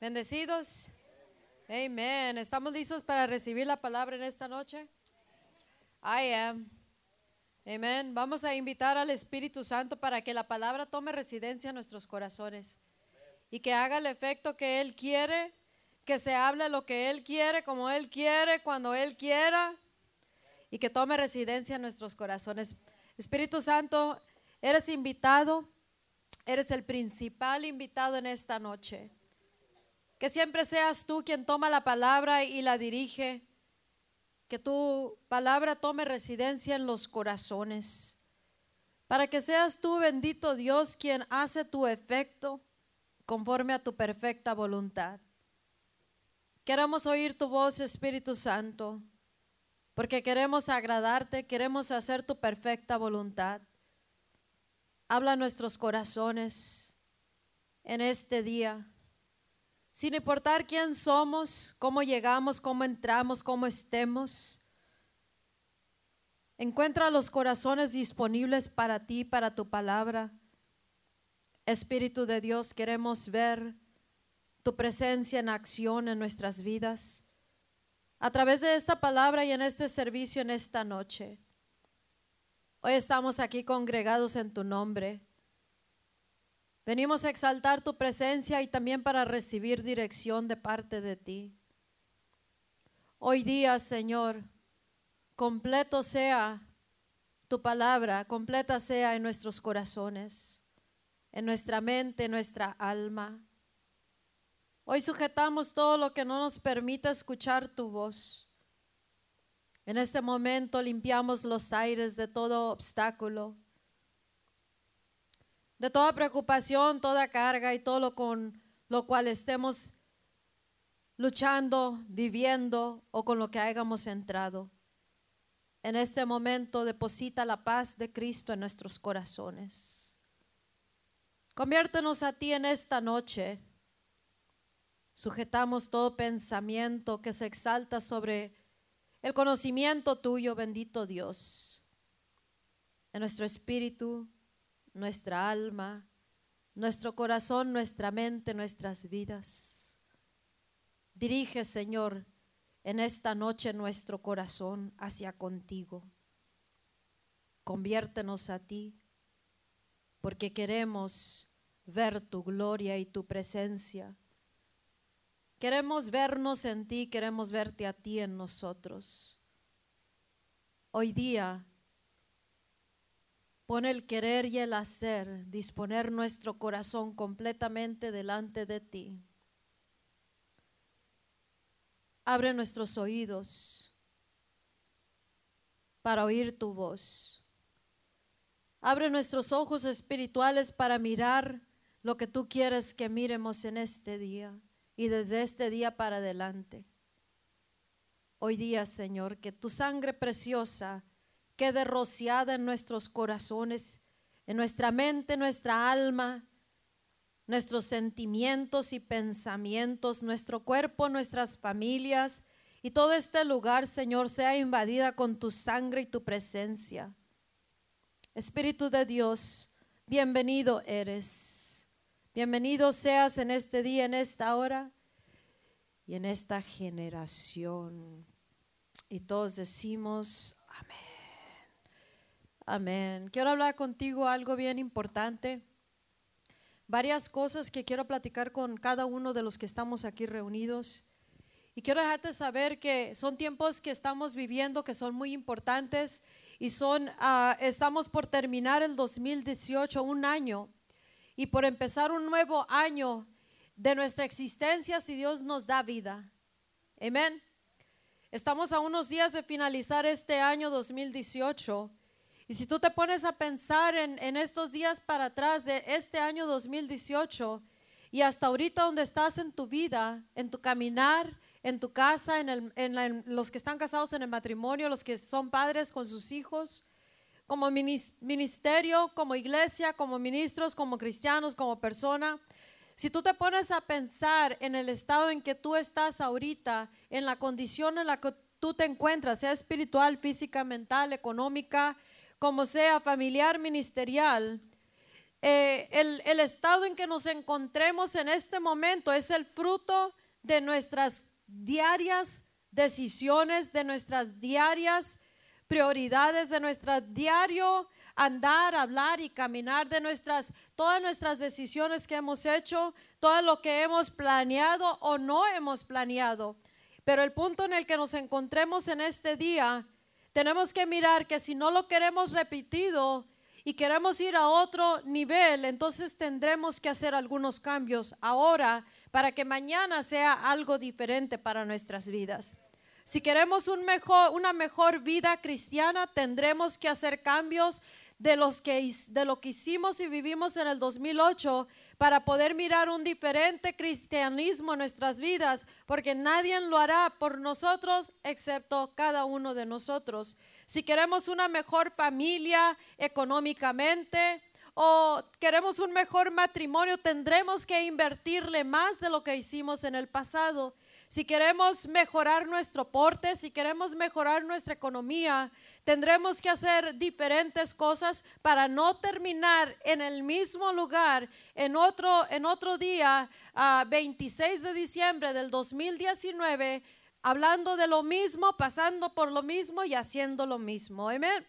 Bendecidos. Amén. ¿Estamos listos para recibir la palabra en esta noche? I am. Amén. Vamos a invitar al Espíritu Santo para que la palabra tome residencia en nuestros corazones y que haga el efecto que Él quiere, que se hable lo que Él quiere, como Él quiere, cuando Él quiera y que tome residencia en nuestros corazones. Espíritu Santo, eres invitado, eres el principal invitado en esta noche. Que siempre seas tú quien toma la palabra y la dirige. Que tu palabra tome residencia en los corazones. Para que seas tú, bendito Dios, quien hace tu efecto conforme a tu perfecta voluntad. Queremos oír tu voz, Espíritu Santo, porque queremos agradarte, queremos hacer tu perfecta voluntad. Habla nuestros corazones en este día sin importar quién somos, cómo llegamos, cómo entramos, cómo estemos. Encuentra los corazones disponibles para ti, para tu palabra. Espíritu de Dios, queremos ver tu presencia en acción en nuestras vidas. A través de esta palabra y en este servicio en esta noche. Hoy estamos aquí congregados en tu nombre Venimos a exaltar tu presencia y también para recibir dirección de parte de ti. Hoy día, Señor, completo sea tu palabra, completa sea en nuestros corazones, en nuestra mente, en nuestra alma. Hoy sujetamos todo lo que no nos permita escuchar tu voz. En este momento limpiamos los aires de todo obstáculo de toda preocupación, toda carga y todo lo con lo cual estemos luchando, viviendo o con lo que hayamos entrado. En este momento deposita la paz de Cristo en nuestros corazones. Conviértenos a ti en esta noche. Sujetamos todo pensamiento que se exalta sobre el conocimiento tuyo, bendito Dios. En nuestro espíritu, nuestra alma, nuestro corazón, nuestra mente, nuestras vidas. Dirige, Señor, en esta noche nuestro corazón hacia contigo. Conviértenos a ti, porque queremos ver tu gloria y tu presencia. Queremos vernos en ti, queremos verte a ti en nosotros. Hoy día Pone el querer y el hacer, disponer nuestro corazón completamente delante de ti. Abre nuestros oídos para oír tu voz. Abre nuestros ojos espirituales para mirar lo que tú quieres que miremos en este día y desde este día para adelante. Hoy día, Señor, que tu sangre preciosa quede rociada en nuestros corazones, en nuestra mente, nuestra alma, nuestros sentimientos y pensamientos, nuestro cuerpo, nuestras familias y todo este lugar, Señor, sea invadida con tu sangre y tu presencia. Espíritu de Dios, bienvenido eres. Bienvenido seas en este día, en esta hora y en esta generación. Y todos decimos, amén. Amén. Quiero hablar contigo algo bien importante. Varias cosas que quiero platicar con cada uno de los que estamos aquí reunidos. Y quiero dejarte saber que son tiempos que estamos viviendo que son muy importantes y son, ah, estamos por terminar el 2018, un año, y por empezar un nuevo año de nuestra existencia si Dios nos da vida. Amén. Estamos a unos días de finalizar este año 2018 y si tú te pones a pensar en, estos días para atrás de este año 2018 y hasta ahorita donde estás en tu vida, en tu caminar, en tu casa, en, los que están casados en el matrimonio, los que son padres con sus hijos, como ministerio, como iglesia, como ministros, como cristianos, como persona. Si tú te pones a pensar en el estado en que tú estás ahorita, en la condición en la que tú te encuentras, sea espiritual, física, mental, económica, como sea familiar, ministerial, eh, el, el estado en que nos encontremos en este momento es el fruto de nuestras diarias decisiones, de nuestras diarias prioridades, de nuestro diario andar, hablar y caminar, de nuestras, todas nuestras decisiones que hemos hecho, todo lo que hemos planeado o no hemos planeado. Pero el punto en el que nos encontremos en este día, tenemos que mirar que si no lo queremos repetido y queremos ir a otro nivel, entonces tendremos que hacer algunos cambios ahora para que mañana sea algo diferente para nuestras vidas. Si queremos una mejor vida cristiana, tendremos que hacer cambios de, los que, de lo que hicimos y vivimos en el 2008 para poder mirar un diferente cristianismo en nuestras vidas, porque nadie lo hará por nosotros excepto cada uno de nosotros. Si queremos una mejor familia económicamente, o queremos un mejor matrimonio, tendremos que invertirle más de lo que hicimos en el pasado. Si queremos mejorar nuestro porte, si queremos mejorar nuestra economía, tendremos que hacer diferentes cosas para no terminar en el mismo lugar en otro, en otro día, a 26 de diciembre del 2019, hablando de lo mismo, pasando por lo mismo y haciendo lo mismo. Amén.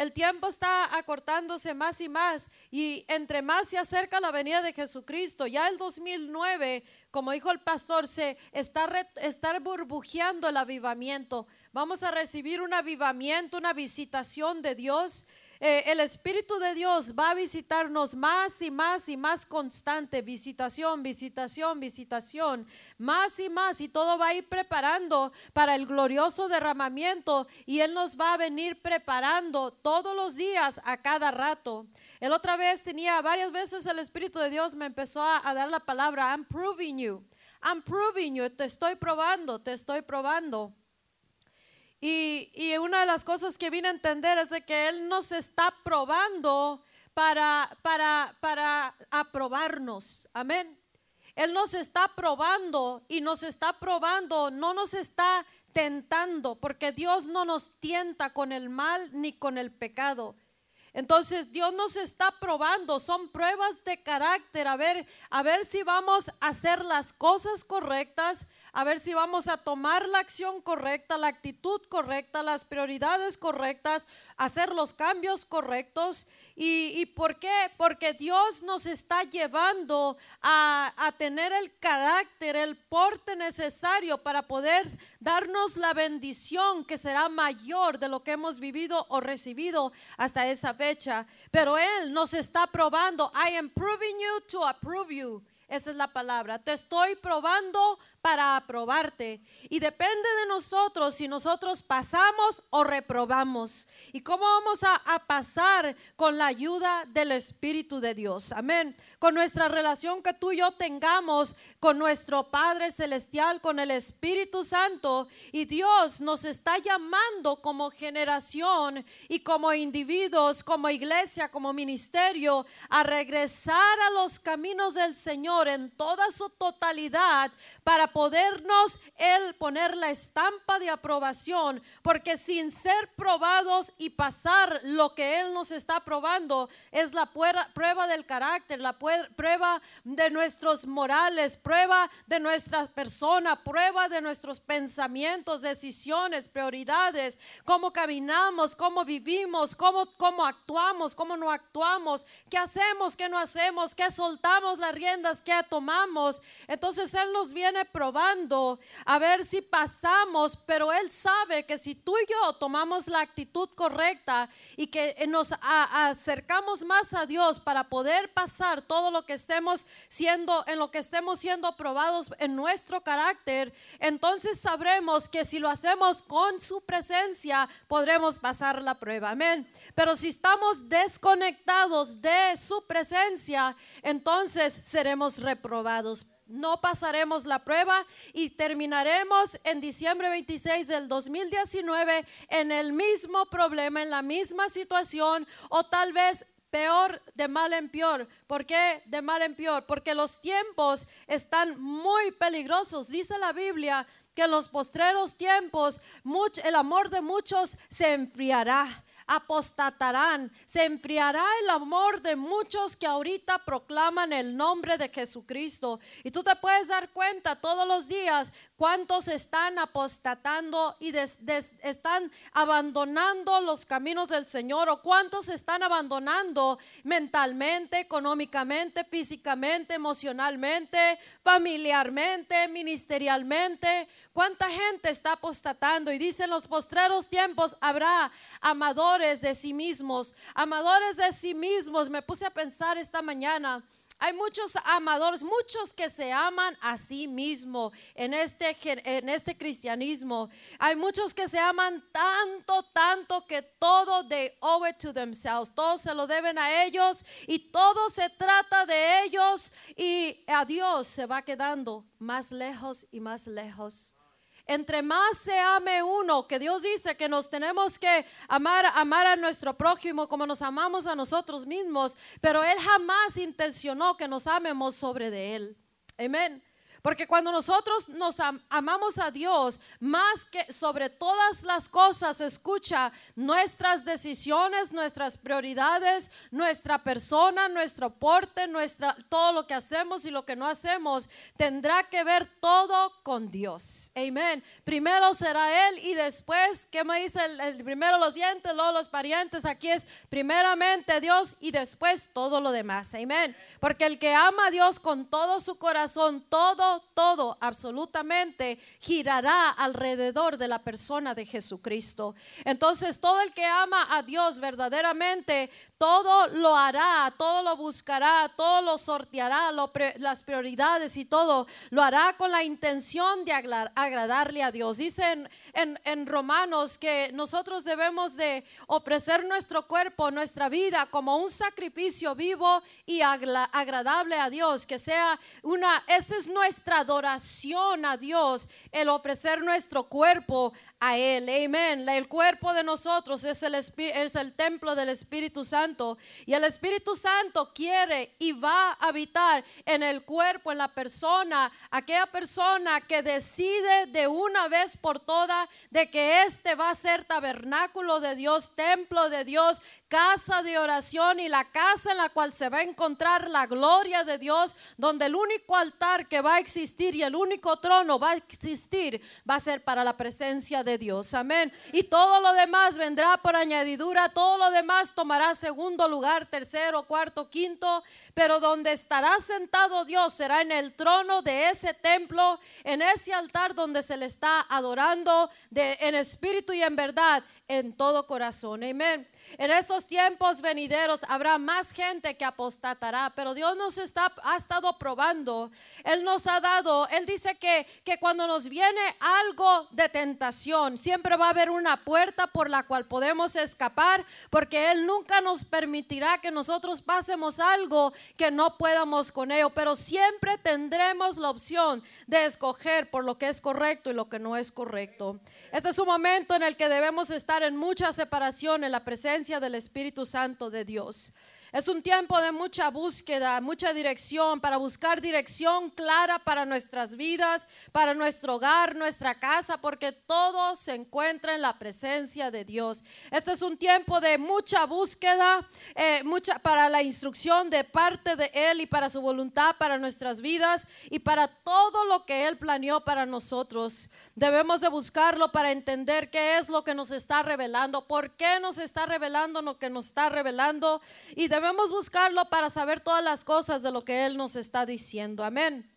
El tiempo está acortándose más y más y entre más se acerca la venida de Jesucristo, ya el 2009, como dijo el pastor, se está, está burbujeando el avivamiento. Vamos a recibir un avivamiento, una visitación de Dios eh, el Espíritu de Dios va a visitarnos más y más y más constante, visitación, visitación, visitación, más y más, y todo va a ir preparando para el glorioso derramamiento. Y Él nos va a venir preparando todos los días, a cada rato. El otra vez tenía varias veces el Espíritu de Dios me empezó a, a dar la palabra, I'm proving you, I'm proving you, te estoy probando, te estoy probando. Y, una de las cosas que vine a entender es de que Él nos está probando para, para, para aprobarnos. Amén. Él nos está probando y nos está probando, no nos está tentando, porque Dios no nos tienta con el mal ni con el pecado. Entonces Dios nos está probando, son pruebas de carácter, a ver, a ver si vamos a hacer las cosas correctas, a ver si vamos a tomar la acción correcta, la actitud correcta, las prioridades correctas, hacer los cambios correctos. ¿Y, por qué? Porque Dios nos está llevando a, tener el carácter, el porte necesario para poder darnos la bendición que será mayor de lo que hemos vivido o recibido hasta esa fecha. Pero Él nos está probando. I am proving you to approve you. Esa es la palabra. Te estoy probando para aprobarte. Y depende de nosotros si nosotros pasamos o reprobamos. ¿Y cómo vamos a, pasar con la ayuda del Espíritu de Dios? Amén. Con nuestra relación que tú y yo tengamos con nuestro Padre Celestial, con el Espíritu Santo. Y Dios nos está llamando como generación y como individuos, como iglesia, como ministerio, a regresar a los caminos del Señor en toda su totalidad para podernos Él poner la estampa de aprobación, porque sin ser probados y pasar lo que Él nos está probando es la prueba del carácter, la prueba de nuestros morales, prueba de nuestra persona, prueba de nuestros pensamientos, decisiones, prioridades, cómo caminamos, cómo vivimos, cómo, cómo actuamos, cómo no actuamos, qué hacemos, qué no hacemos, qué soltamos las riendas, qué tomamos. Entonces Él nos viene probando a ver si pasamos, pero Él sabe que si tú y yo tomamos la actitud correcta y que nos acercamos más a Dios para poder pasar todo lo que estemos siendo, en lo que estemos siendo probados en nuestro carácter, entonces sabremos que si lo hacemos con su presencia, podremos pasar la prueba. Amén. Pero si estamos desconectados de su presencia, entonces seremos reprobados no pasaremos la prueba y terminaremos en diciembre 26 del 2019 en el mismo problema, en la misma situación o tal vez peor de mal en peor. ¿Por qué de mal en peor? Porque los tiempos están muy peligrosos. Dice la Biblia que en los postreros tiempos el amor de muchos se enfriará. Apostatarán, se enfriará el amor de muchos que ahorita proclaman el nombre de Jesucristo. Y tú te puedes dar cuenta todos los días cuántos están apostatando y están abandonando los caminos del Señor o cuántos están abandonando mentalmente, económicamente, físicamente, emocionalmente, familiarmente, ministerialmente. ¿Cuánta gente está apostatando? Y dicen los postreros tiempos habrá amadores de sí mismos, amadores de sí mismos. Me puse a pensar esta mañana. Hay muchos amadores, muchos que se aman a sí mismo en este, en este cristianismo. Hay muchos que se aman tanto, tanto que todo they owe it to themselves. Todo se lo deben a ellos y todo se trata de ellos y a Dios se va quedando más lejos y más lejos entre más se ame uno, que Dios dice que nos tenemos que amar, amar a nuestro prójimo como nos amamos a nosotros mismos, pero Él jamás intencionó que nos amemos sobre de Él. Amén. Porque cuando nosotros nos amamos a Dios, más que sobre todas las cosas, escucha nuestras decisiones, nuestras prioridades, nuestra persona, nuestro porte, nuestra, todo lo que hacemos y lo que no hacemos, tendrá que ver todo con Dios. Amén. Primero será Él y después, ¿qué me dice? El, primero los dientes, luego los parientes. Aquí es primeramente Dios y después todo lo demás. Amén. Porque el que ama a Dios con todo su corazón, todo todo, absolutamente girará alrededor de la persona de Jesucristo. Entonces, todo el que ama a Dios verdaderamente, todo lo hará, todo lo buscará, todo lo sorteará, las prioridades y todo lo hará con la intención de agradarle a Dios. Dicen en, Romanos que nosotros debemos de ofrecer nuestro cuerpo, nuestra vida como un sacrificio vivo y agradable a Dios, que sea una, esa es nuestra adoración a Dios, el ofrecer nuestro cuerpo a Él. Amén. El cuerpo de nosotros es el, es el templo del Espíritu Santo. Y el Espíritu Santo quiere y va a habitar en el cuerpo, en la persona, aquella persona que decide de una vez por todas de que este va a ser tabernáculo de Dios, templo de Dios, casa de oración y la casa en la cual se va a encontrar la gloria de Dios, donde el único altar que va a existir y el único trono va a existir va a ser para la presencia de Dios. Amén. Y todo lo demás vendrá por añadidura, todo lo demás tomará segundo lugar, tercero, cuarto, quinto, pero donde estará sentado Dios será en el trono de ese templo, en ese altar donde se le está adorando de, en espíritu y en verdad, en todo corazón. Amén. En esos tiempos venideros habrá más gente que apostatará, pero Dios nos está, ha estado probando. Él nos ha dado, Él dice que, que cuando nos viene algo de tentación, siempre va a haber una puerta por la cual podemos escapar, porque Él nunca nos permitirá que nosotros pasemos algo que no podamos con ello, pero siempre tendremos la opción de escoger por lo que es correcto y lo que no es correcto. Este es un momento en el que debemos estar en mucha separación en la presencia del Espíritu Santo de Dios. Es un tiempo de mucha búsqueda, mucha dirección, para buscar dirección clara para nuestras vidas, para nuestro hogar, nuestra casa, porque todo se encuentra en la presencia de Dios. Este es un tiempo de mucha búsqueda, eh, mucha para la instrucción de parte de Él y para su voluntad para nuestras vidas y para todo lo que Él planeó para nosotros. Debemos de buscarlo para entender qué es lo que nos está revelando, por qué nos está revelando lo que nos está revelando y debemos buscarlo para saber todas las cosas de lo que Él nos está diciendo. Amén.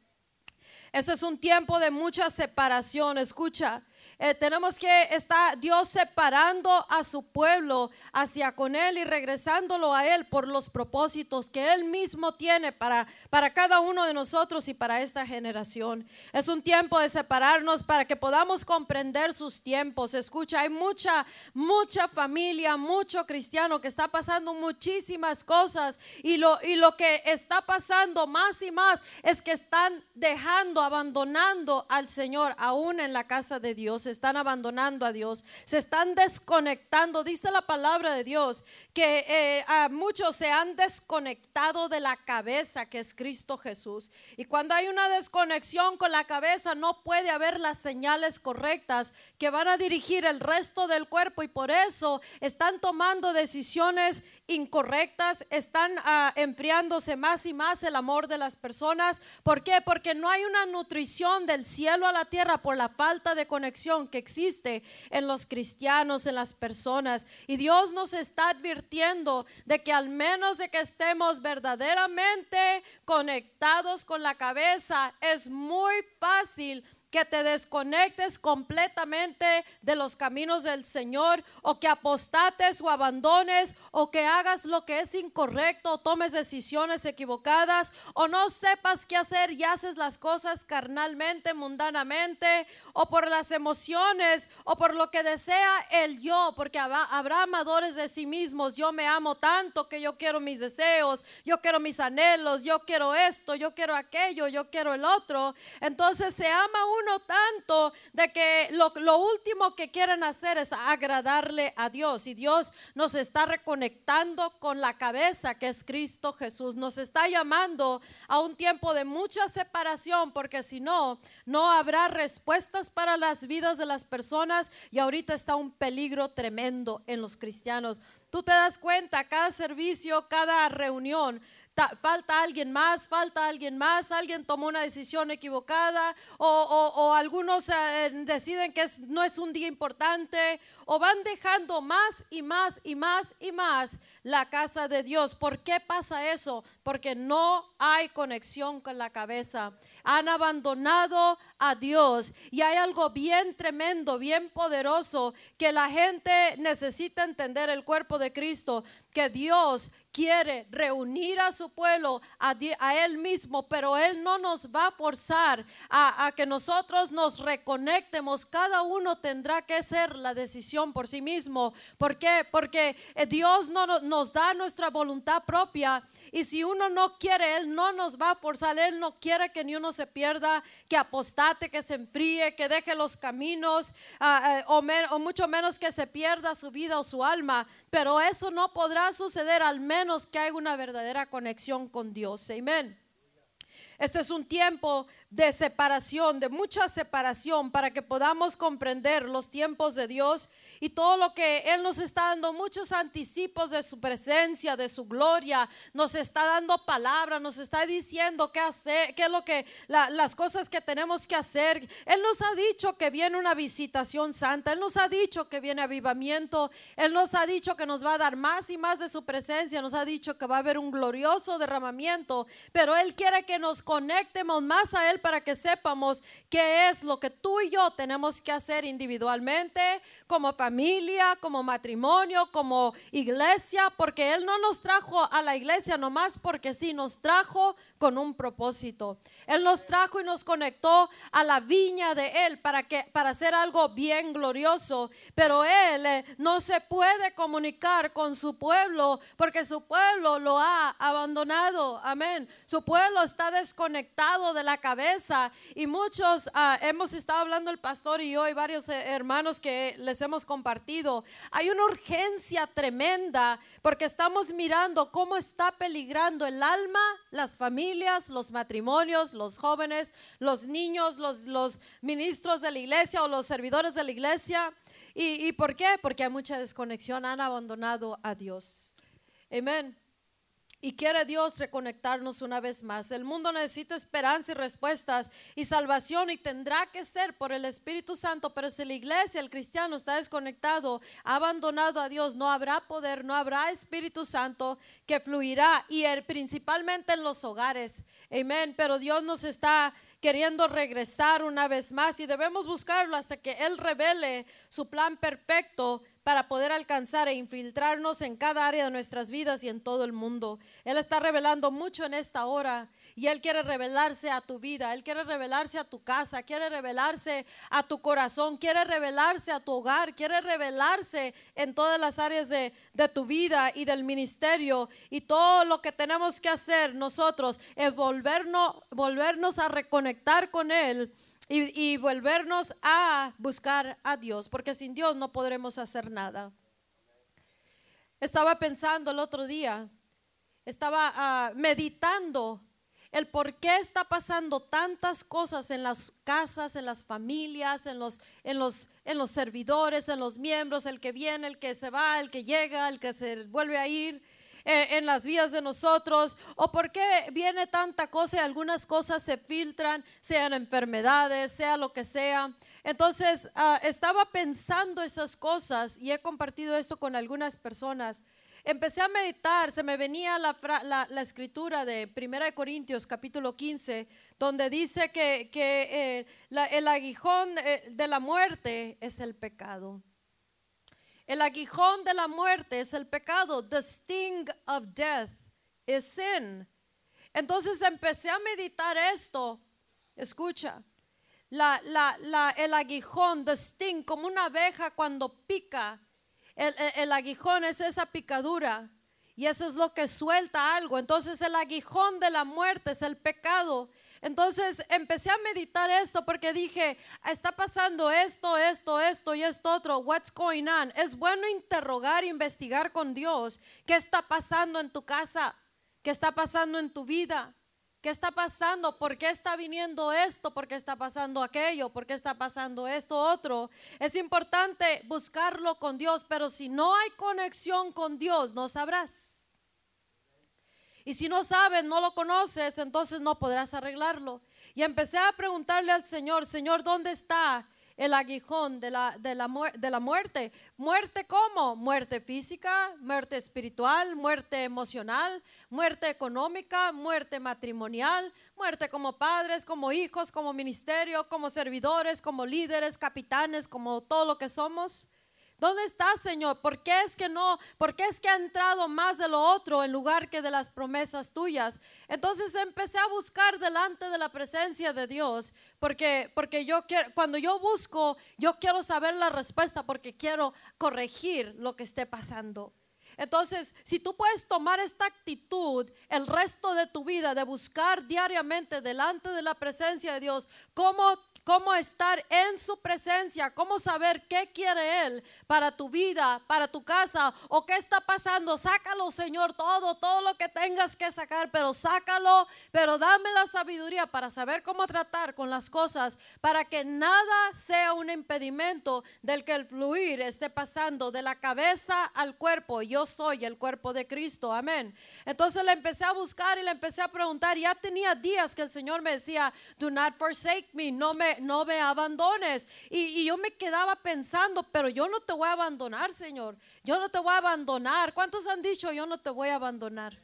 Este es un tiempo de mucha separación. Escucha, eh, tenemos que estar Dios separando a su pueblo hacia con Él y regresándolo a Él por los propósitos que Él mismo tiene para, para cada uno de nosotros y para esta generación. Es un tiempo de separarnos para que podamos comprender sus tiempos. Escucha, hay mucha, mucha familia, mucho cristiano que está pasando muchísimas cosas y lo, y lo que está pasando más y más es que están dejando, abandonando al Señor aún en la casa de Dios. Cristianos están abandonando a Dios, se están desconectando. Dice la palabra de Dios que eh, a muchos se han desconectado de la cabeza que es Cristo Jesús. Y cuando hay una desconexión con la cabeza no puede haber las señales correctas que van a dirigir el resto del cuerpo y por eso están tomando decisiones incorrectas, están ah, enfriándose más y más el amor de las personas. ¿Por qué? Porque no hay una nutrición del cielo a la tierra por la falta de conexión que existe en los cristianos, en las personas. Y Dios nos está advirtiendo de que al menos de que estemos verdaderamente conectados con la cabeza, es muy fácil que te desconectes completamente de los caminos del Señor o que apostates o abandones o que hagas lo que es incorrecto o tomes decisiones equivocadas o no sepas qué hacer y haces las cosas carnalmente, mundanamente o por las emociones o por lo que desea el yo, porque habrá amadores de sí mismos. Yo me amo tanto que yo quiero mis deseos, yo quiero mis anhelos, yo quiero esto, yo quiero aquello, yo quiero el otro. Entonces se ama uno tanto de que lo, lo último que quieren hacer es agradarle a Dios. Y Dios nos está reconectando con la cabeza que es Cristo Jesús. Nos está llamando a un tiempo de mucha separación porque si no, no habrá respuestas para las vidas de las personas y ahorita está un peligro tremendo en los cristianos. Tú te das cuenta, cada servicio, cada reunión, falta alguien más, falta alguien más, alguien tomó una decisión equivocada o, algunos eh, deciden que no es un día importante o van dejando más y más y más y más la casa de Dios. ¿Por qué pasa eso? Porque no hay conexión con la cabeza. Han abandonado a Dios y hay algo bien tremendo, bien poderoso que la gente necesita entender el cuerpo de Cristo, que Dios quiere reunir a su pueblo a, Él mismo, pero Él no nos va a forzar a, que nosotros nos reconectemos. Cada uno tendrá que ser la decisión por sí mismo. ¿Por qué? Porque eh, Dios no nos da nuestra voluntad propia y si uno no quiere, Él no nos va a forzar. Él no quiere que ni uno se pierda, que apostate, que se enfríe, que deje los caminos, ah, ah, o, mucho menos que se pierda su vida o su alma. Pero eso no podrá suceder al menos que haya una verdadera conexión con Dios. Amén. Este es un tiempo de separación, de mucha separación, para que podamos comprender los tiempos de Dios y todo lo que Él nos está dando, muchos anticipos de su presencia, de su gloria, nos está dando palabra, nos está diciendo qué hacer, qué es lo que, las cosas que tenemos que hacer. Él nos ha dicho que viene una visitación santa, Él nos ha dicho que viene avivamiento, Él nos ha dicho que nos va a dar más y más de su presencia, nos ha dicho que va a haber un glorioso derramamiento, pero Él quiere que nos conectemos más a Él para que sepamos qué es lo que tú y yo tenemos que hacer individualmente, como familia como matrimonio, como iglesia, porque Él no nos trajo a la iglesia nomás porque sí, nos trajo con un propósito. Él nos trajo y nos conectó a la viña de Él para, que, para hacer algo bien glorioso. Pero Él eh, no se puede comunicar con su pueblo porque su pueblo lo ha abandonado. Amén. Su pueblo está desconectado de la cabeza y muchos ah, hemos estado hablando el pastor y yo y varios eh, hermanos que les hemos compartido. Hay una urgencia tremenda porque estamos mirando cómo está peligrando el alma, las familias, los matrimonios, los jóvenes, los niños, los, ministros de la iglesia o los servidores de la iglesia. ¿Y, ¿Y por qué? Porque hay mucha desconexión, han abandonado a Dios. Amén. Y quiere Dios reconectarnos una vez más. El mundo necesita esperanza y respuestas y salvación y tendrá que ser por el Espíritu Santo. Pero si la iglesia, el cristiano está desconectado, abandonado a Dios, no habrá poder, no habrá Espíritu Santo que fluirá y principalmente en los hogares. Amén. Pero Dios nos está queriendo regresar una vez más y debemos buscarlo hasta que Él revele su plan perfecto para poder alcanzar e infiltrarnos en cada área de nuestras vidas y en todo el mundo. Él está revelando mucho en esta hora y Él quiere revelarse a tu vida, Él quiere revelarse a tu casa, quiere revelarse a tu corazón, quiere revelarse a tu hogar, quiere revelarse en todas las áreas de, de tu vida y del ministerio. Y todo lo que tenemos que hacer nosotros es volvernos, volvernos a reconectar con Él y, volvernos a buscar a Dios, porque sin Dios no podremos hacer nada. Estaba pensando el otro día, estaba ah, meditando el por qué está pasando tantas cosas en las casas, en las familias, en los, en los, en los servidores, en los miembros, el que viene, el que se va, el que llega, el que se vuelve a ir. Eh, en las vidas de nosotros o por qué viene tanta cosa y algunas cosas se filtran, sean enfermedades, sea lo que sea. Entonces, ah, estaba pensando esas cosas y he compartido esto con algunas personas empecé a meditar, se me venía la, escritura de 1 Corintios capítulo 15, donde dice que, eh, el aguijón eh, de la muerte es el pecado. El aguijón de la muerte es el pecado. The sting of death is sin. Entonces empecé a meditar esto. Escucha, el aguijón, the sting, como una abeja cuando pica el, aguijón es esa picadura y eso es lo que suelta algo. Entonces el aguijón de la muerte es el pecado. Entonces empecé a meditar esto porque dije, está pasando esto, esto, esto y esto otro. What's going on? Es bueno interrogar, investigar con Dios qué está pasando en tu casa, qué está pasando en tu vida. ¿Qué está pasando? ¿Por qué está viniendo esto? ¿Por qué está pasando aquello? ¿Por qué está pasando esto otro? Es importante buscarlo con Dios, pero si no hay conexión con Dios, no sabrás. Y si no sabes, no lo conoces, entonces no podrás arreglarlo. Y empecé a preguntarle al Señor, Señor, ¿dónde está el aguijón de la, de la, de la muerte. ¿Muerte cómo? Muerte física, muerte espiritual, muerte emocional, muerte económica, muerte matrimonial, muerte como padres, como hijos, como ministerio, como servidores, como líderes, capitanes, como todo lo que somos. ¿Dónde está, Señor? ¿Por qué es que no? ¿Por qué es que ha entrado más de lo otro en lugar que de las promesas tuyas? Entonces empecé a buscar delante de la presencia de Dios, porque porque yo quiero cuando yo busco, yo quiero saber la respuesta porque quiero corregir lo que esté pasando. Entonces, si tú puedes tomar esta actitud el resto de tu vida de buscar diariamente delante de la presencia de Dios, cómo cómo estar en su presencia, cómo saber qué quiere Él para tu vida, para tu casa o qué está pasando. Sácalo, Señor, todo, todo lo que tengas que sacar, pero sácalo, pero dame la sabiduría para saber cómo tratar con las cosas, para que nada sea un impedimento del que el fluir esté pasando de la cabeza al cuerpo. Yo soy el cuerpo de Cristo, amén. Entonces le empecé a buscar y le empecé a preguntar. Ya tenía días que el Señor me decía, do not forsake me, no me no me abandones. Y, yo me quedaba pensando, pero yo no te voy a abandonar, Señor. Yo no te voy a abandonar. ¿Cuántos han dicho, yo no te voy a abandonar?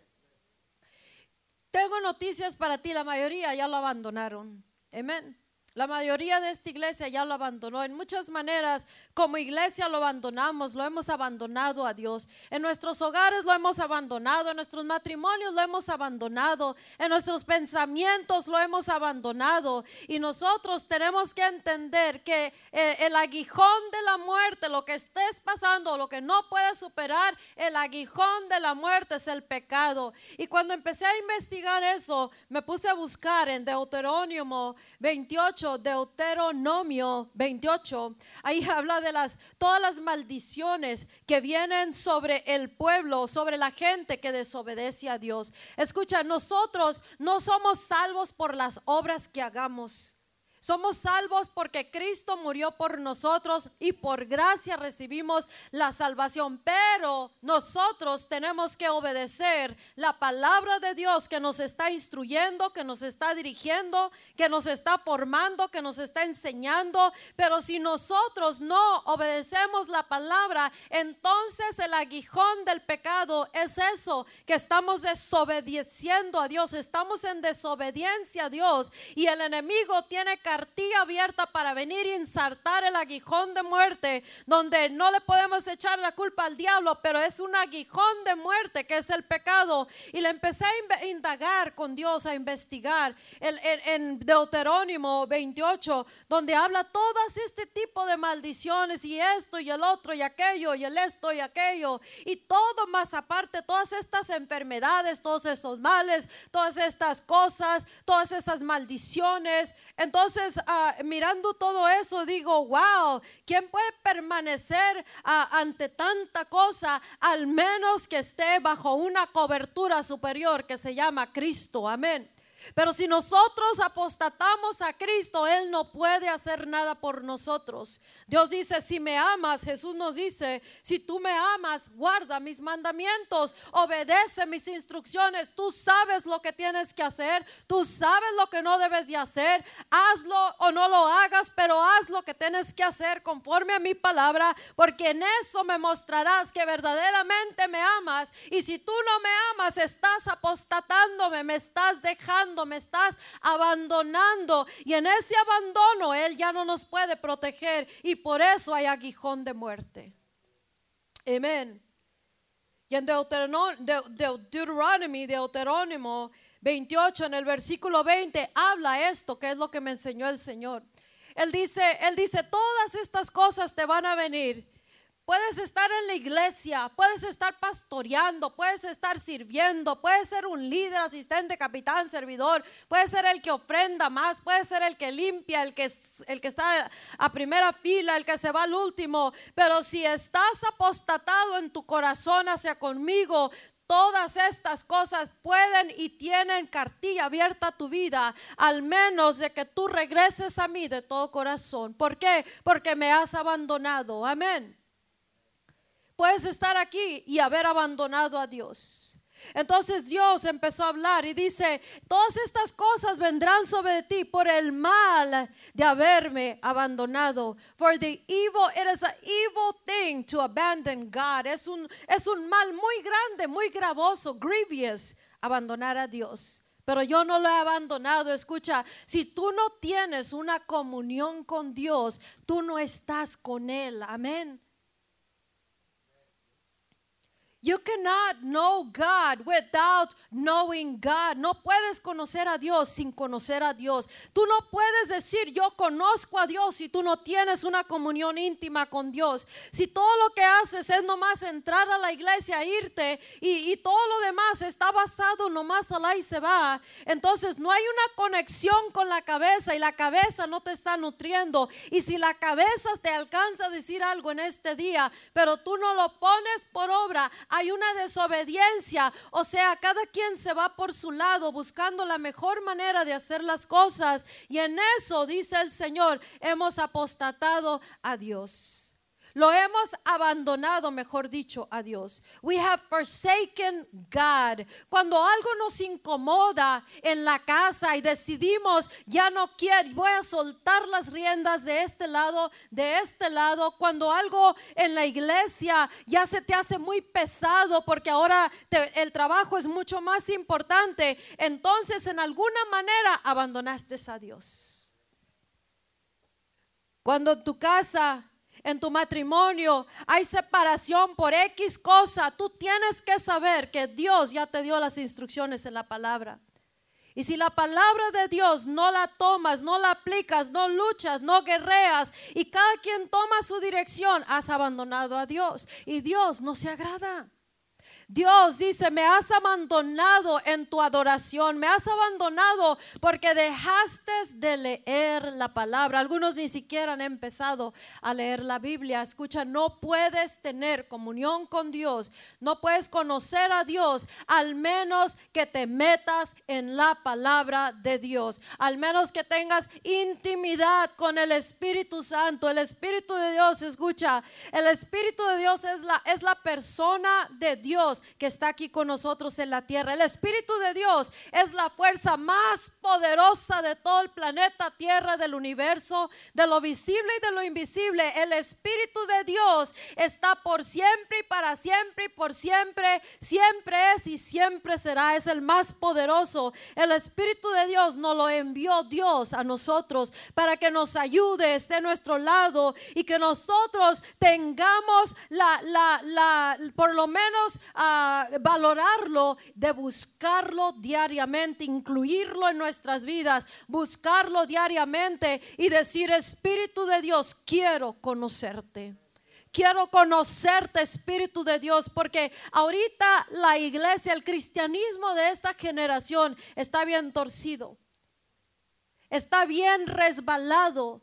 Tengo noticias para ti, la mayoría ya lo abandonaron. Amén. La mayoría de esta iglesia ya lo abandonó. En muchas maneras, como iglesia lo abandonamos, lo hemos abandonado a Dios. En nuestros hogares lo hemos abandonado, en nuestros matrimonios lo hemos abandonado, en nuestros pensamientos lo hemos abandonado. Y nosotros tenemos que entender que eh, el aguijón de la muerte, lo que estés pasando, lo que no puedes superar, el aguijón de la muerte es el pecado. Y cuando empecé a investigar eso, me puse a buscar en Deuterónimo 28 Deuteronomio 28, ahí habla de las todas las maldiciones que vienen sobre el pueblo, sobre la gente que desobedece a Dios. Escucha, nosotros no somos salvos por las obras que hagamos. Somos salvos porque Cristo murió por nosotros y por gracia recibimos la salvación. Pero nosotros tenemos que obedecer la palabra de Dios que nos está instruyendo, que nos está dirigiendo, que nos está formando, que nos está enseñando. Pero si nosotros no obedecemos la palabra, entonces el aguijón del pecado es eso, que estamos desobedeciendo a Dios, estamos en desobediencia a Dios y el enemigo tiene que cartilla abierta para venir y ensartar el aguijón de muerte, donde no le podemos echar la culpa al diablo, pero es un aguijón de muerte que es el pecado. Y le empecé a indagar con Dios, a investigar en Deuterónimo 28, donde habla todas este tipo de maldiciones y esto y el otro y aquello y el esto y aquello y todo más aparte, todas estas enfermedades, todos esos males, todas estas cosas, todas esas maldiciones. Entonces, ah, mirando todo eso, digo, wow, ¿quién puede permanecer ah, ante tanta cosa al menos que esté bajo una cobertura superior que se llama Cristo? Amén. Pero si nosotros apostatamos a Cristo, Él no puede hacer nada por nosotros. Dios dice, si me amas, Jesús nos dice, si tú me amas, guarda mis mandamientos, obedece mis instrucciones, tú sabes lo que tienes que hacer, tú sabes lo que no debes de hacer, hazlo o no lo hagas, pero haz lo que tienes que hacer conforme a mi palabra, porque en eso me mostrarás que verdaderamente me amas. Y si tú no me amas, estás apostatándome, me estás dejando, me estás abandonando. Y en ese abandono Él ya no nos puede proteger. Y por eso hay aguijón de muerte. Amén. Y en Deuteronomy, Deuterónimo 28, en el versículo 20, habla esto, que es lo que me enseñó el Señor. Él dice, él dice, todas estas cosas te van a venir Puedes estar en la iglesia, puedes estar pastoreando, puedes estar sirviendo, puedes ser un líder, asistente, capitán, servidor, puedes ser el que ofrenda más, puedes ser el que limpia, el que, el que está a primera fila, el que se va al último. Pero si estás apostatado en tu corazón hacia conmigo, Todas estas cosas pueden y tienen cartilla abierta a tu vida, al menos de que tú regreses a mí de todo corazón. ¿Por qué? Porque me has abandonado. Amén. Puedes estar aquí y haber abandonado a Dios. Entonces Dios empezó a hablar y dice, todas estas cosas vendrán sobre ti por el mal de haberme abandonado. For the evil, it is an evil thing to abandon God. Es un, es un mal muy grande, muy gravoso, grievous, abandonar a Dios. Pero yo no lo he abandonado. Escucha, si tú no tienes una comunión con Dios, tú no estás con Él. Amén. You cannot know God without knowing God. No puedes conocer a Dios sin conocer a Dios. Tú no puedes decir yo conozco a Dios si tú no tienes una comunión íntima con Dios. Si todo lo que haces es nomás entrar a la iglesia, irte y, todo lo demás está basado nomás a la y se va, entonces no hay una conexión con la cabeza y la cabeza no te está nutriendo. Y si la cabeza te alcanza a decir algo en este día, pero tú no lo pones por obra, hay una desobediencia. O sea, cada quien se va por su lado buscando la mejor manera de hacer las cosas. Y en eso, dice el Señor, hemos apostatado a Dios. Lo hemos abandonado, mejor dicho, a Dios. We have forsaken God. Cuando algo nos incomoda en la casa y decidimos, ya no quiero, voy a soltar las riendas de este lado, de este lado. Cuando algo en la iglesia ya se te hace muy pesado porque ahora el trabajo es mucho más importante, entonces en alguna manera abandonaste a Dios. Cuando en tu casa en tu matrimonio hay separación por X cosa, tú tienes que saber que Dios ya te dio las instrucciones en la palabra. Y si la palabra de Dios no la tomas, no la aplicas, no luchas, no guerreas y cada quien toma su dirección, has abandonado a Dios y Dios no se agrada. Dios dice, me has abandonado en tu adoración, me has abandonado porque dejaste de leer la palabra. Algunos ni siquiera han empezado a leer la Biblia. Escucha, no puedes tener comunión con Dios, no puedes conocer a Dios, al menos que te metas en la palabra de Dios, al menos que tengas intimidad con el Espíritu Santo. El Espíritu de Dios, escucha, el Espíritu de Dios es la, es la persona de Dios que está aquí con nosotros en la tierra. El Espíritu de Dios es la fuerza más poderosa de todo el planeta Tierra, del universo, de lo visible y de lo invisible. El Espíritu de Dios está por siempre y para siempre y por siempre. Siempre es y siempre será. Es el más poderoso. El Espíritu de Dios nos lo envió Dios a nosotros para que nos ayude, esté a nuestro lado y que nosotros tengamos la, la, la por lo menos valorarlo, de buscarlo diariamente, incluirlo en nuestras vidas, buscarlo diariamente y decir, Espíritu de Dios, quiero conocerte. Quiero conocerte, Espíritu de Dios, porque ahorita la iglesia, el cristianismo de esta generación está bien torcido. está bien resbalado,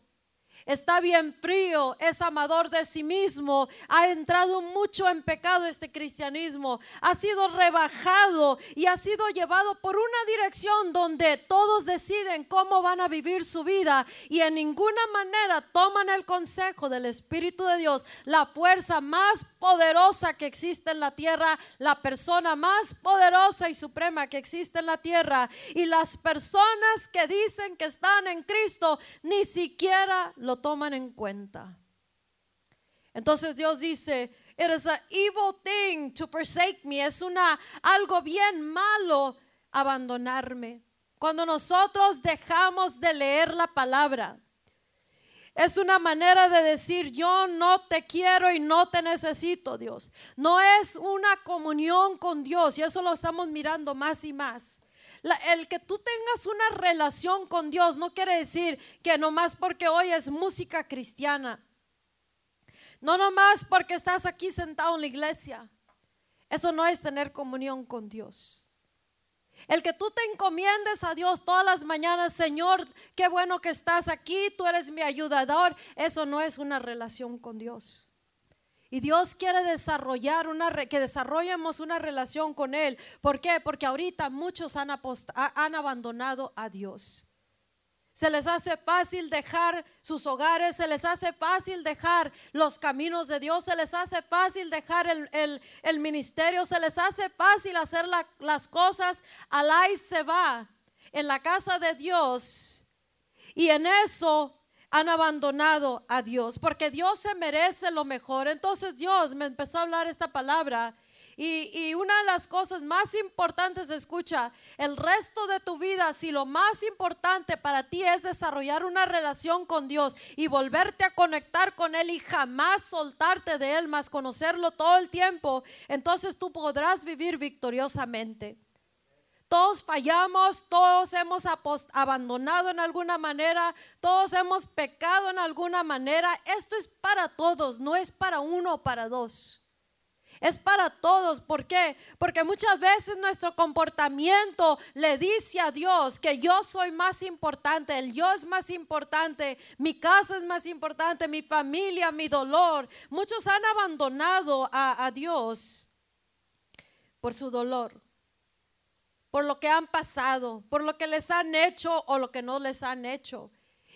está bien frío, es amador de sí mismo, ha entrado mucho en pecado este cristianismo, ha sido rebajado y ha sido llevado por una dirección donde todos deciden cómo van a vivir su vida y en ninguna manera toman el consejo del Espíritu de Dios, la fuerza más poderosa que existe en la tierra, la persona más poderosa y suprema que existe en la tierra. Y las personas que dicen que están en Cristo ni siquiera lo toman en cuenta. Entonces Dios dice, it is an evil thing to forsake me. Es una algo bien malo abandonarme. Cuando nosotros dejamos de leer la palabra, es una manera de decir, yo no te quiero y no te necesito, Dios. No es una comunión con Dios y eso lo estamos mirando más y más el que tú tengas una relación con Dios no quiere decir que nomás porque hoy es música cristiana. No nomás porque estás aquí sentado en la iglesia. Eso no es tener comunión con Dios. El que tú te encomiendes a Dios todas las mañanas, Señor, qué bueno que estás aquí, tú eres mi ayudador, eso no es una relación con Dios. Y Dios quiere desarrollar una, que desarrollemos una relación con Él. ¿Por qué? Porque ahorita muchos han, han abandonado a Dios. Se les hace fácil dejar sus hogares, se les hace fácil dejar los caminos de Dios, se les hace fácil dejar el, ministerio, se les hace fácil hacer las cosas. Alá y se va en la casa de Dios. Y en eso han abandonado a Dios, porque Dios se merece lo mejor. Entonces Dios me empezó a hablar esta palabra. Y, una de las cosas más importantes, escucha, el resto de tu vida, si lo más importante para ti es desarrollar una relación con Dios y volverte a conectar con Él y jamás soltarte de Él, más conocerlo todo el tiempo, entonces tú podrás vivir victoriosamente. Todos fallamos, todos hemos abandonado en alguna manera, todos hemos pecado en alguna manera. Esto es para todos, no es para uno o para dos. Es para todos. ¿Por qué? Porque muchas veces nuestro comportamiento le dice a Dios que yo soy más importante, el yo es más importante, mi casa es más importante, mi familia, mi dolor. Muchos han abandonado a, a Dios por su dolor por lo que han pasado, por lo que les han hecho o lo que no les han hecho.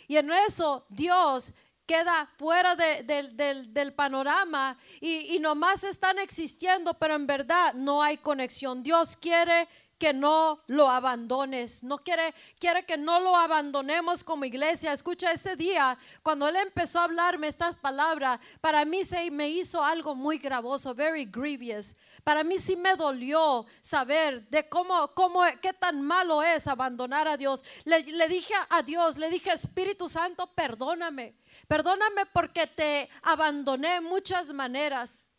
Y en eso Dios queda fuera del, panorama y, y nomás están existiendo, pero en verdad no hay conexión. Dios quiere que no lo abandones, no quiere, quiere que no lo abandonemos como iglesia. Escucha ese día, cuando él empezó a hablarme estas palabras, para mí se me hizo algo muy gravoso, very grievous. Para mí sí me dolió saber de cómo, cómo, qué tan malo es abandonar a Dios. Le, le dije a Dios, le dije, Espíritu Santo, perdóname. Perdóname porque te abandoné muchas maneras.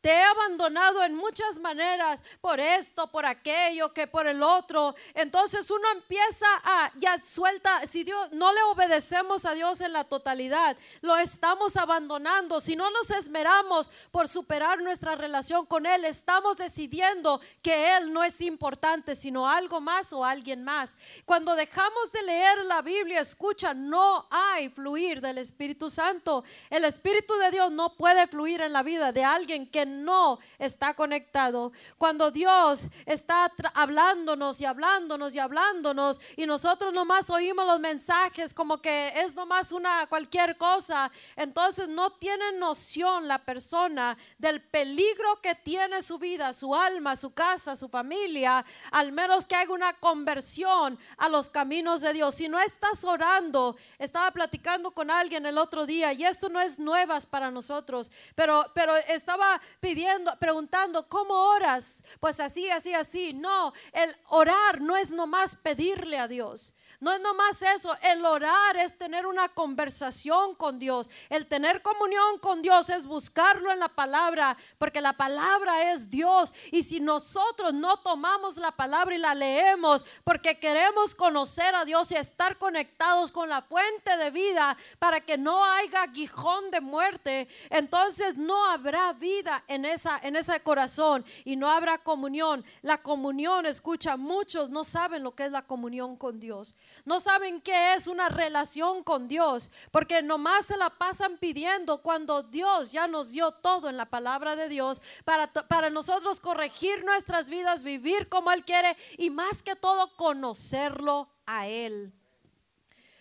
Te he abandonado en muchas maneras, por esto, por aquello, que por el otro. Entonces uno empieza a, ya suelta, si Dios, no le obedecemos a Dios en la totalidad, lo estamos abandonando. Si no nos esmeramos por superar nuestra relación con Él, estamos decidiendo que Él no es importante, sino algo más o alguien más. Cuando dejamos de leer la Biblia, escucha, no hay fluir del Espíritu Santo. El Espíritu de Dios no puede fluir en la vida de alguien que no está conectado. Cuando Dios está hablándonos y hablándonos y hablándonos y nosotros nomás oímos los mensajes como que es nomás una cualquier cosa, entonces no tiene noción la persona del peligro que tiene su vida, su alma, su casa, su familia, al menos que haga una conversión a los caminos de Dios. Si no estás orando, estaba platicando con alguien el otro día y esto no es nuevas para nosotros, pero pero estaba pidiendo, preguntando, ¿cómo oras? Pues así, así, así. No, el orar no es nomás pedirle a Dios. No es nomás eso, el orar es tener una conversación con Dios. El tener comunión con Dios es buscarlo en la palabra, porque la palabra es Dios. Y si nosotros no tomamos la palabra y la leemos, porque queremos conocer a Dios y estar conectados con la fuente de vida, para que no haya aguijón de muerte, entonces no habrá vida en, esa, en ese corazón y no habrá comunión. La comunión, escucha, muchos no saben lo que es la comunión con Dios. No saben qué es una relación con Dios, porque nomás se la pasan pidiendo cuando Dios ya nos dio todo en la palabra de Dios para, para nosotros corregir nuestras vidas, vivir como Él quiere y más que todo conocerlo a Él.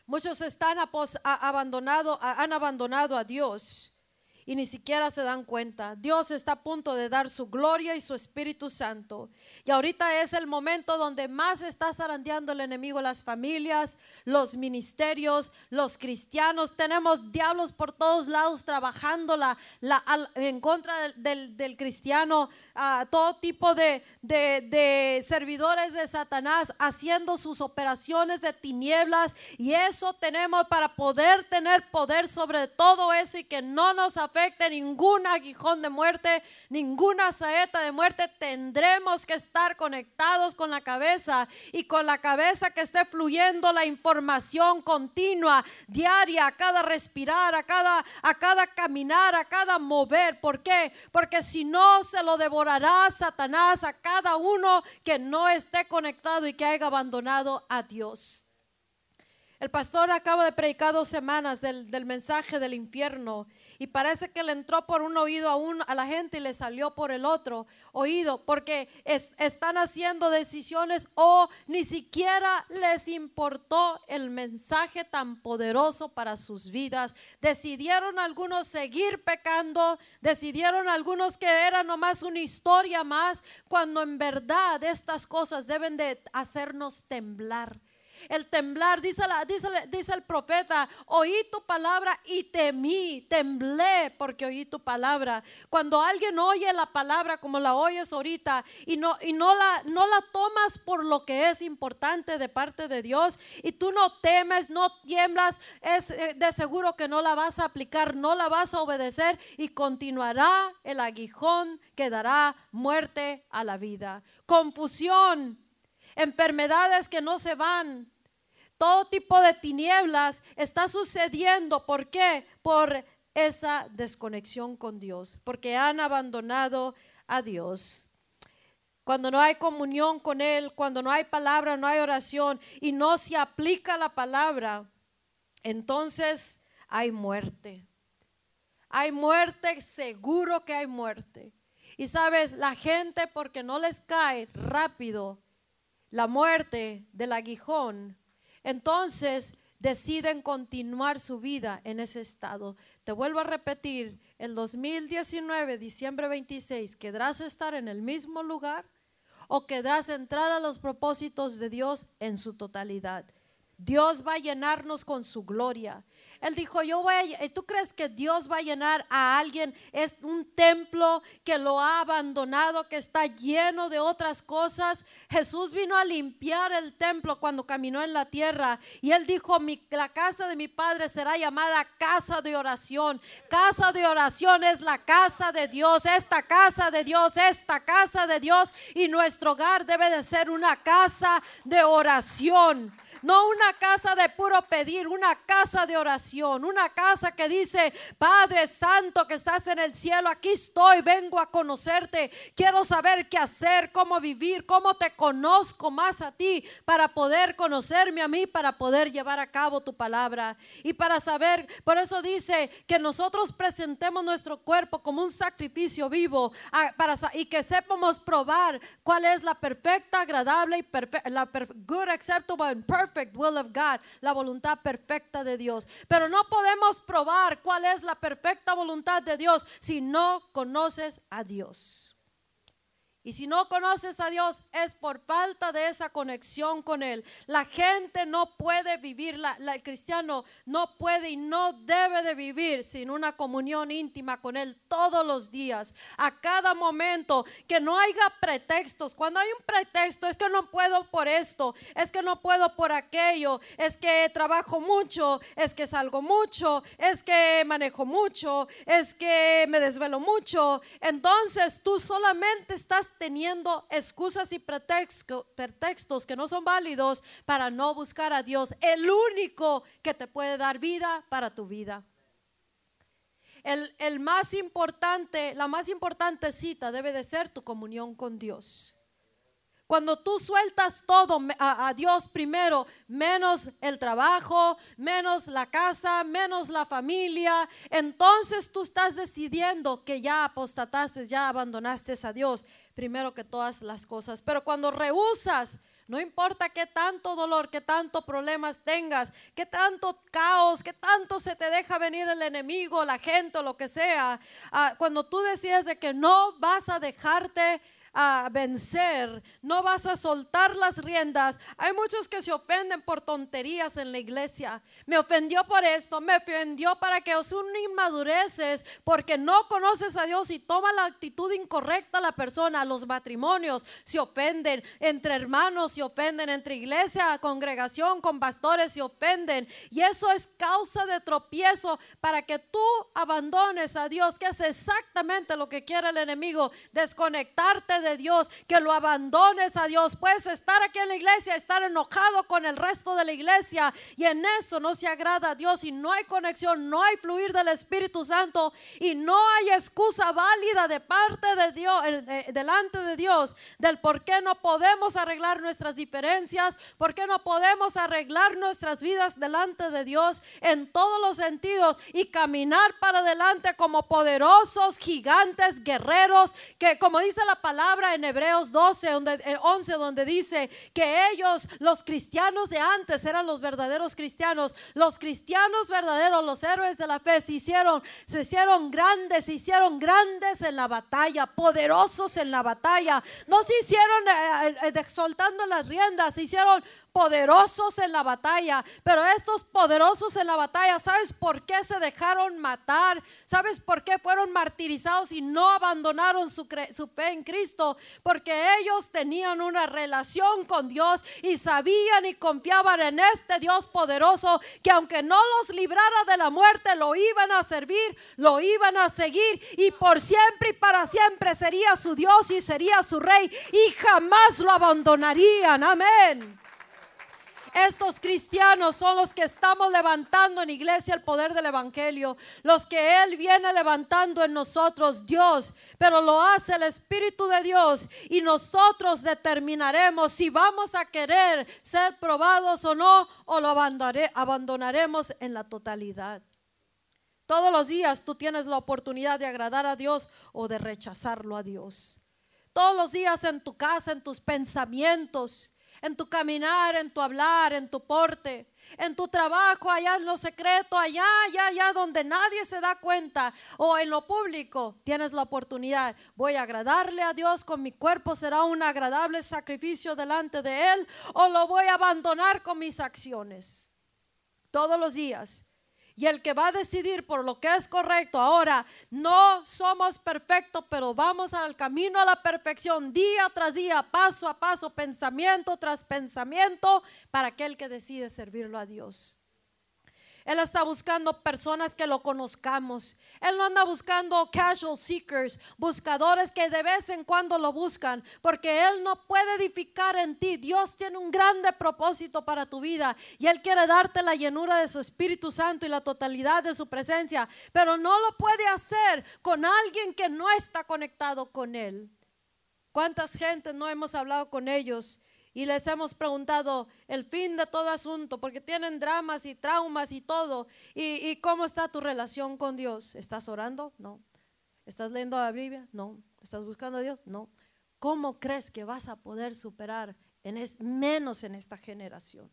Muchos están abandonado, han abandonado a Dios y ni siquiera se dan cuenta. Dios está a punto de dar su gloria y su Espíritu Santo. Y ahorita es el momento donde más está zarandeando el enemigo las familias, los ministerios, los cristianos. Tenemos diablos por todos lados trabajando la, en contra del, cristiano, a todo tipo de, de, servidores de Satanás haciendo sus operaciones de tinieblas. Y eso tenemos para poder tener poder sobre todo eso y que no nos afecte ningún aguijón de muerte, ninguna saeta de muerte. Tendremos que estar conectados con la cabeza y con la cabeza que esté fluyendo la información continua, diaria, a cada respirar, a cada, a cada caminar, a cada mover. ¿Por qué? Porque si no, se lo devorará Satanás a cada uno que no esté conectado y que haya abandonado a Dios. El pastor acaba de predicar dos semanas del, del mensaje del infierno y parece que le entró por un oído a, a la gente y le salió por el otro oído, porque están haciendo decisiones o ni siquiera les importó el mensaje tan poderoso para sus vidas. Decidieron algunos seguir pecando, decidieron algunos que era nomás una historia más, cuando en verdad estas cosas deben de hacernos temblar el temblar, dice, la, dice, dice el profeta, oí tu palabra y temí, temblé porque oí tu palabra. Cuando alguien oye la palabra como la oyes ahorita y no, y no, la, no la tomas por lo que es importante de parte de Dios y tú no temes, no tiemblas, es eh, de seguro que no la vas a aplicar, no la vas a obedecer y continuará el aguijón que dará muerte a la vida. Confusión enfermedades que no se van, todo tipo de tinieblas está sucediendo. ¿Por qué? Por esa desconexión con Dios, porque han abandonado a Dios. Cuando no hay comunión con Él, cuando no hay palabra, no hay oración y no se aplica la palabra, entonces hay muerte. Hay muerte, seguro que hay muerte. Y sabes, la gente porque no les cae rápido la muerte del aguijón, entonces deciden continuar su vida en ese estado. Te vuelvo a repetir, el 2019, diciembre 26, ¿quedarás estar en el mismo lugar o quedarás entrar a los propósitos de Dios en su totalidad? Dios va a llenarnos con su gloria. Él dijo, yo voy a, ¿tú crees que Dios va a llenar a alguien? Es un templo que lo ha abandonado, que está lleno de otras cosas. Jesús vino a limpiar el templo cuando caminó en la tierra. Y él dijo, la casa de mi padre será llamada casa de oración. Casa de oración es la casa de Dios. Esta casa de Dios, esta casa de Dios. Y nuestro hogar debe de ser una casa de oración. No una casa de puro pedir, una casa de oración, una casa que dice, Padre Santo que estás en el cielo, aquí estoy, vengo a conocerte, quiero saber qué hacer, cómo vivir, cómo te conozco más a ti para poder conocerme a mí, para poder llevar a cabo tu palabra y para saber, por eso dice que nosotros presentemos nuestro cuerpo como un sacrificio vivo para, y que sepamos probar cuál es la perfecta, agradable y perfecta, la good, acceptable and perfect will of God, la voluntad perfecta de Dios. No podemos probar cuál es la perfecta voluntad de Dios si no conoces a Dios. Y si no conoces a Dios es por falta de esa conexión con Él. La gente no puede vivir, la, el cristiano no puede y no debe de vivir sin una comunión íntima con Él todos los días, a cada momento, que no haya pretextos. Cuando hay un pretexto es que no puedo por esto, es que no puedo por aquello, es que trabajo mucho, es que salgo mucho, es que manejo mucho, es que me desvelo mucho. Entonces tú solamente estás teniendo excusas y pretextos que no son válidos para no buscar a Dios, el único que te puede dar vida para tu vida. El, el, más importante, la más importante cita debe de ser tu comunión con Dios. Cuando tú sueltas todo a Dios primero, menos el trabajo, menos la casa, menos la familia, entonces tú estás decidiendo que ya apostataste, ya abandonaste a Dios primero que todas las cosas. Pero cuando rehusas, no importa qué tanto dolor, qué tanto problemas tengas, qué tanto caos, qué tanto se te deja venir el enemigo, la gente o lo que sea, ah, cuando tú decides de que no vas a dejarte a vencer, no vas a soltar las riendas. Hay muchos que se ofenden por tonterías en la iglesia. Me ofendió por esto, me ofendió para que os inmadureces porque no conoces a Dios y toma la actitud incorrecta la persona. Los matrimonios se ofenden, entre hermanos se ofenden, entre iglesia, congregación, con pastores se ofenden. Y eso es causa de tropiezo para que tú abandones a Dios, que es exactamente lo que quiere el enemigo, desconectarte de Dios, que lo abandones a Dios. Puedes estar aquí en la iglesia, estar enojado con el resto de la iglesia y en eso no se agrada a Dios y no hay conexión, no hay fluir del Espíritu Santo y no hay excusa válida de parte de Dios, eh, eh, delante de Dios, del por qué no podemos arreglar nuestras diferencias, por qué no podemos arreglar nuestras vidas delante de Dios en todos los sentidos y caminar para adelante como poderosos gigantes, guerreros, que como dice la palabra en Hebreos 12, donde, eh, 11, donde dice que ellos, los cristianos de antes, eran los verdaderos cristianos, los cristianos verdaderos, los héroes de la fe, se hicieron, se hicieron grandes, se hicieron grandes en la batalla, poderosos en la batalla, no se hicieron eh, eh, eh, soltando las riendas, se hicieron poderosos en la batalla, pero estos poderosos en la batalla, ¿sabes por qué se dejaron matar? ¿Sabes por qué fueron martirizados y no abandonaron su, su fe en Cristo? Porque ellos tenían una relación con Dios y sabían y confiaban en este Dios poderoso que aunque no los librara de la muerte, lo iban a servir, lo iban a seguir y por siempre y para siempre sería su Dios y sería su rey y jamás lo abandonarían. Amén. Estos cristianos son los que estamos levantando en iglesia el poder del Evangelio, los que Él viene levantando en nosotros, Dios, pero lo hace el Espíritu de Dios y nosotros determinaremos si vamos a querer ser probados o no, o lo abandonare- abandonaremos en la totalidad. Todos los días tú tienes la oportunidad de agradar a Dios o de rechazarlo a Dios. Todos los días en tu casa, en tus pensamientos, en tu caminar, en tu hablar, en tu porte, en tu trabajo, allá en lo secreto, allá, allá, allá donde nadie se da cuenta, o en lo público, tienes la oportunidad. Voy a agradarle a Dios con mi cuerpo, será un agradable sacrificio delante de Él, o lo voy a abandonar con mis acciones. Todos los días. Y el que va a decidir por lo que es correcto, ahora no somos perfectos, pero vamos al camino a la perfección día tras día, paso a paso, pensamiento tras pensamiento, para aquel que decide servirlo a Dios. Él está buscando personas que lo conozcamos. Él no anda buscando casual seekers, buscadores que de vez en cuando lo buscan, porque Él no puede edificar en ti. Dios tiene un grande propósito para tu vida y Él quiere darte la llenura de su Espíritu Santo y la totalidad de su presencia, pero no lo puede hacer con alguien que no está conectado con Él. ¿Cuántas gentes no hemos hablado con ellos? Y les hemos preguntado el fin de todo asunto, porque tienen dramas y traumas y todo. ¿Y, cómo está tu relación con Dios? ¿Estás orando? No. ¿Estás leyendo la Biblia? No. ¿Estás buscando a Dios? No. ¿Cómo crees que vas a poder superar en menos en esta generación?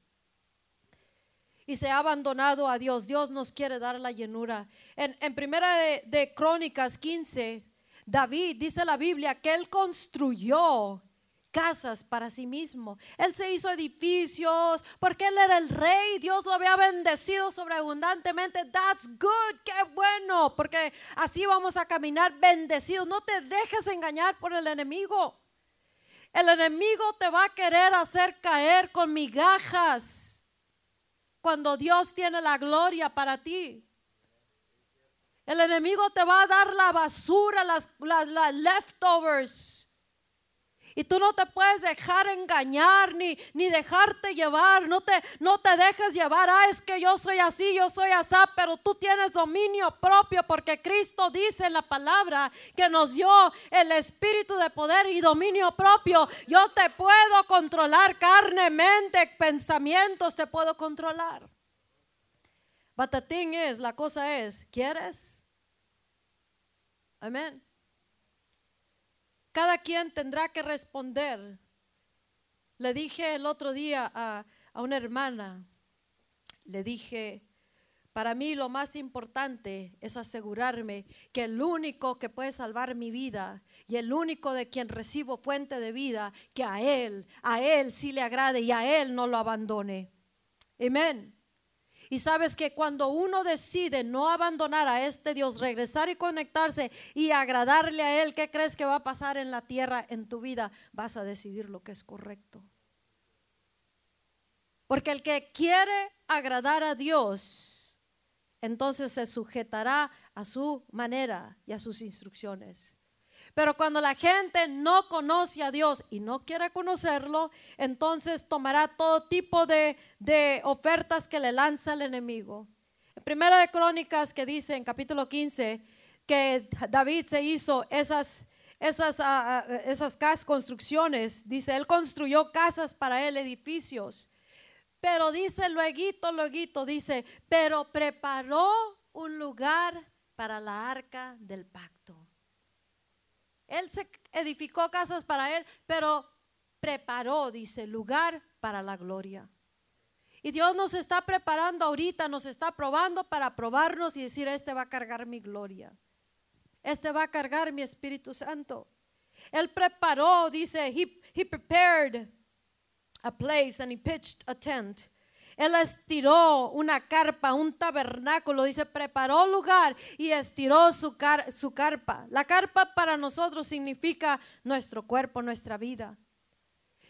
y se ha abandonado a Dios. Dios nos quiere dar la llenura. En, en primera de, de Crónicas 15, David dice la Biblia que él construyó casas para sí mismo. Él se hizo edificios porque él era el rey. Dios lo había bendecido sobreabundantemente. That's good, qué bueno, porque así vamos a caminar bendecidos. No te dejes engañar por el enemigo. El enemigo te va a querer hacer caer con migajas cuando Dios tiene la gloria para ti. El enemigo te va a dar la basura, las, las- las leftovers. Y tú no te puedes dejar engañar ni, ni dejarte llevar. No te, no te dejes llevar. Ah, es que yo soy así, yo soy así. Pero tú tienes dominio propio porque Cristo dice en la palabra que nos dio el espíritu de poder y dominio propio. Yo te puedo controlar carne, mente, pensamientos, te puedo controlar. But the thing is, la cosa es, ¿quieres? Amén. Cada quien tendrá que responder. Le dije el otro día a, una hermana, le dije, para mí lo más importante es asegurarme que el único que puede salvar mi vida y el único de quien recibo fuente de vida, que a Él, a Él sí le agrade y a Él no lo abandone. Amén. Y sabes que cuando uno decide no abandonar a este Dios, regresar y conectarse y agradarle a Él, ¿qué crees que va a pasar en la tierra, en tu vida? Vas a decidir lo que es correcto. Porque el que quiere agradar a Dios, entonces se sujetará a su manera y a sus instrucciones. Pero cuando la gente no conoce a Dios y no quiere conocerlo, entonces tomará todo tipo de, ofertas que le lanza el enemigo. En Primera de Crónicas que dice en capítulo 15 que David se hizo esas, esas, ah, ah, esas construcciones, dice, él construyó casas para él, edificios. Pero dice luego, luego, dice, pero preparó un lugar para la arca del pacto. Él se edificó casas para él, pero preparó, dice, lugar para la gloria. Y Dios nos está preparando ahorita, nos está probando para probarnos y decir, este va a cargar mi gloria. Este va a cargar mi Espíritu Santo. Él preparó, dice, he, he prepared a place and he pitched a tent. Él estiró una carpa, un tabernáculo, dice, preparó lugar y estiró su, su carpa. La carpa para nosotros significa nuestro cuerpo, nuestra vida.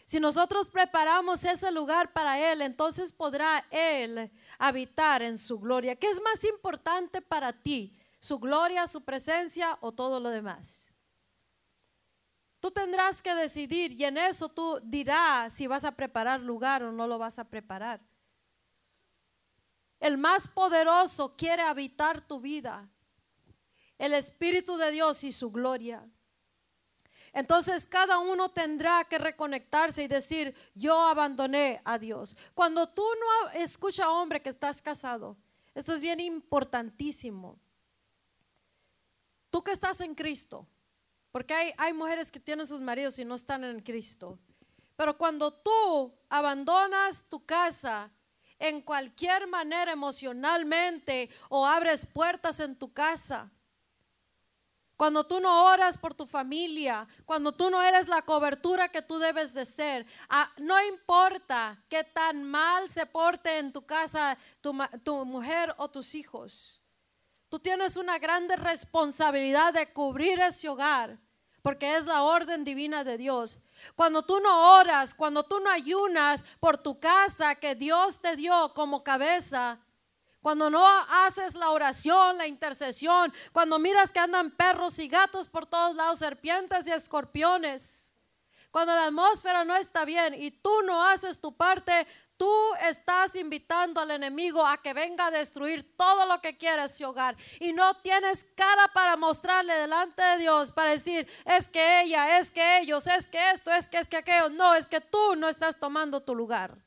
Si nosotros preparamos ese lugar para Él, entonces podrá Él habitar en su gloria. ¿Qué es más importante para ti? ¿Su gloria, su presencia o todo lo demás? Tú tendrás que decidir y en eso tú dirás si vas a preparar lugar o no lo vas a preparar. El más poderoso quiere habitar tu vida. El Espíritu de Dios y su gloria. Entonces cada uno tendrá que reconectarse y decir, yo abandoné a Dios. Cuando tú no escucha hombre que estás casado, esto es bien importantísimo. Tú que estás en Cristo, porque hay, hay mujeres que tienen sus maridos y no están en Cristo. Pero cuando tú abandonas tu casa en cualquier manera emocionalmente o abres puertas en tu casa. Cuando tú no oras por tu familia, cuando tú no eres la cobertura que tú debes de ser, ah, no importa qué tan mal se porte en tu casa tu, tu mujer o tus hijos. Tú tienes una grande responsabilidad de cubrir ese hogar, porque es la orden divina de Dios. Cuando tú no oras, cuando tú no ayunas por tu casa que Dios te dio como cabeza, cuando no haces la oración, la intercesión, cuando miras que andan perros y gatos por todos lados, serpientes y escorpiones, cuando la atmósfera no está bien y tú no haces tu parte, Tú estás invitando al enemigo a que venga a destruir todo lo que quiere ese hogar. Y no tienes cara para mostrarle delante de Dios para decir, es que ella, es que ellos, es que esto, es que es que aquello. No, es que tú no estás tomando tu lugar.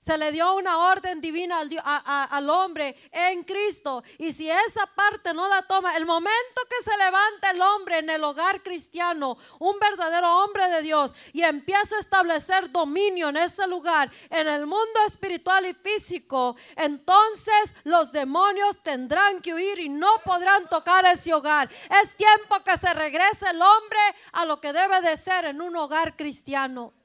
Se le dio una orden divina al, hombre en Cristo. Y si esa parte no la toma, el momento que se levanta el hombre en el hogar cristiano, un verdadero hombre de Dios, y empieza a establecer dominio en ese lugar, en el mundo espiritual y físico, entonces los demonios tendrán que huir y no podrán tocar ese hogar. Es tiempo que se regrese el hombre a lo que debe de ser en un hogar cristiano.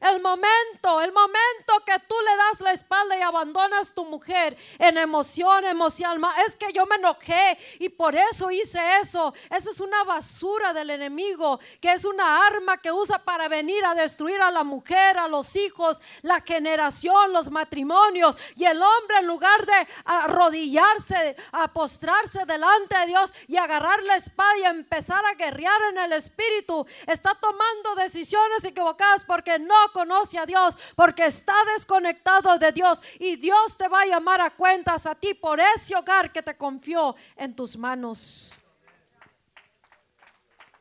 El momento, el momento que tú le das la espalda y abandonas tu mujer en emoción, emoción, es que yo me enojé y por eso hice eso. Eso es una basura del enemigo, que es una arma que usa para venir a destruir a la mujer, a los hijos, la generación, los matrimonios. Y el hombre en lugar de arrodillarse, a postrarse delante de Dios y agarrar la espada y empezar a guerrear en el espíritu, está tomando decisiones equivocadas porque no conoce a Dios, porque está desconectado de Dios y Dios te va a llamar a cuentas a ti por ese hogar que te confió en tus manos.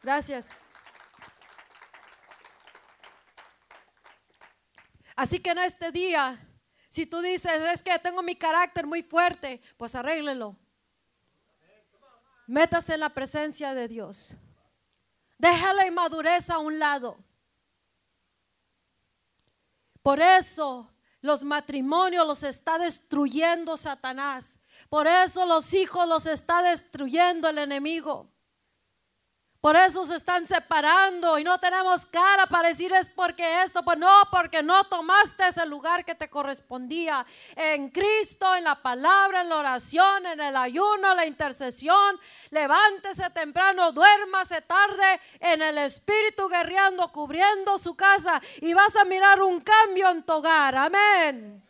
Gracias. Así que en este día, si tú dices, es que tengo mi carácter muy fuerte, pues arréglelo. Métase en la presencia de Dios. Deja la inmadurez a un lado. Por eso los matrimonios los está destruyendo Satanás. Por eso los hijos los está destruyendo el enemigo. Por eso se están separando y no tenemos cara para decir es porque esto, pues no, porque no tomaste ese lugar que te correspondía en Cristo, en la palabra, en la oración, en el ayuno, la intercesión. Levántese temprano, duérmase tarde en el espíritu guerreando, cubriendo su casa y vas a mirar un cambio en tu hogar. Amén.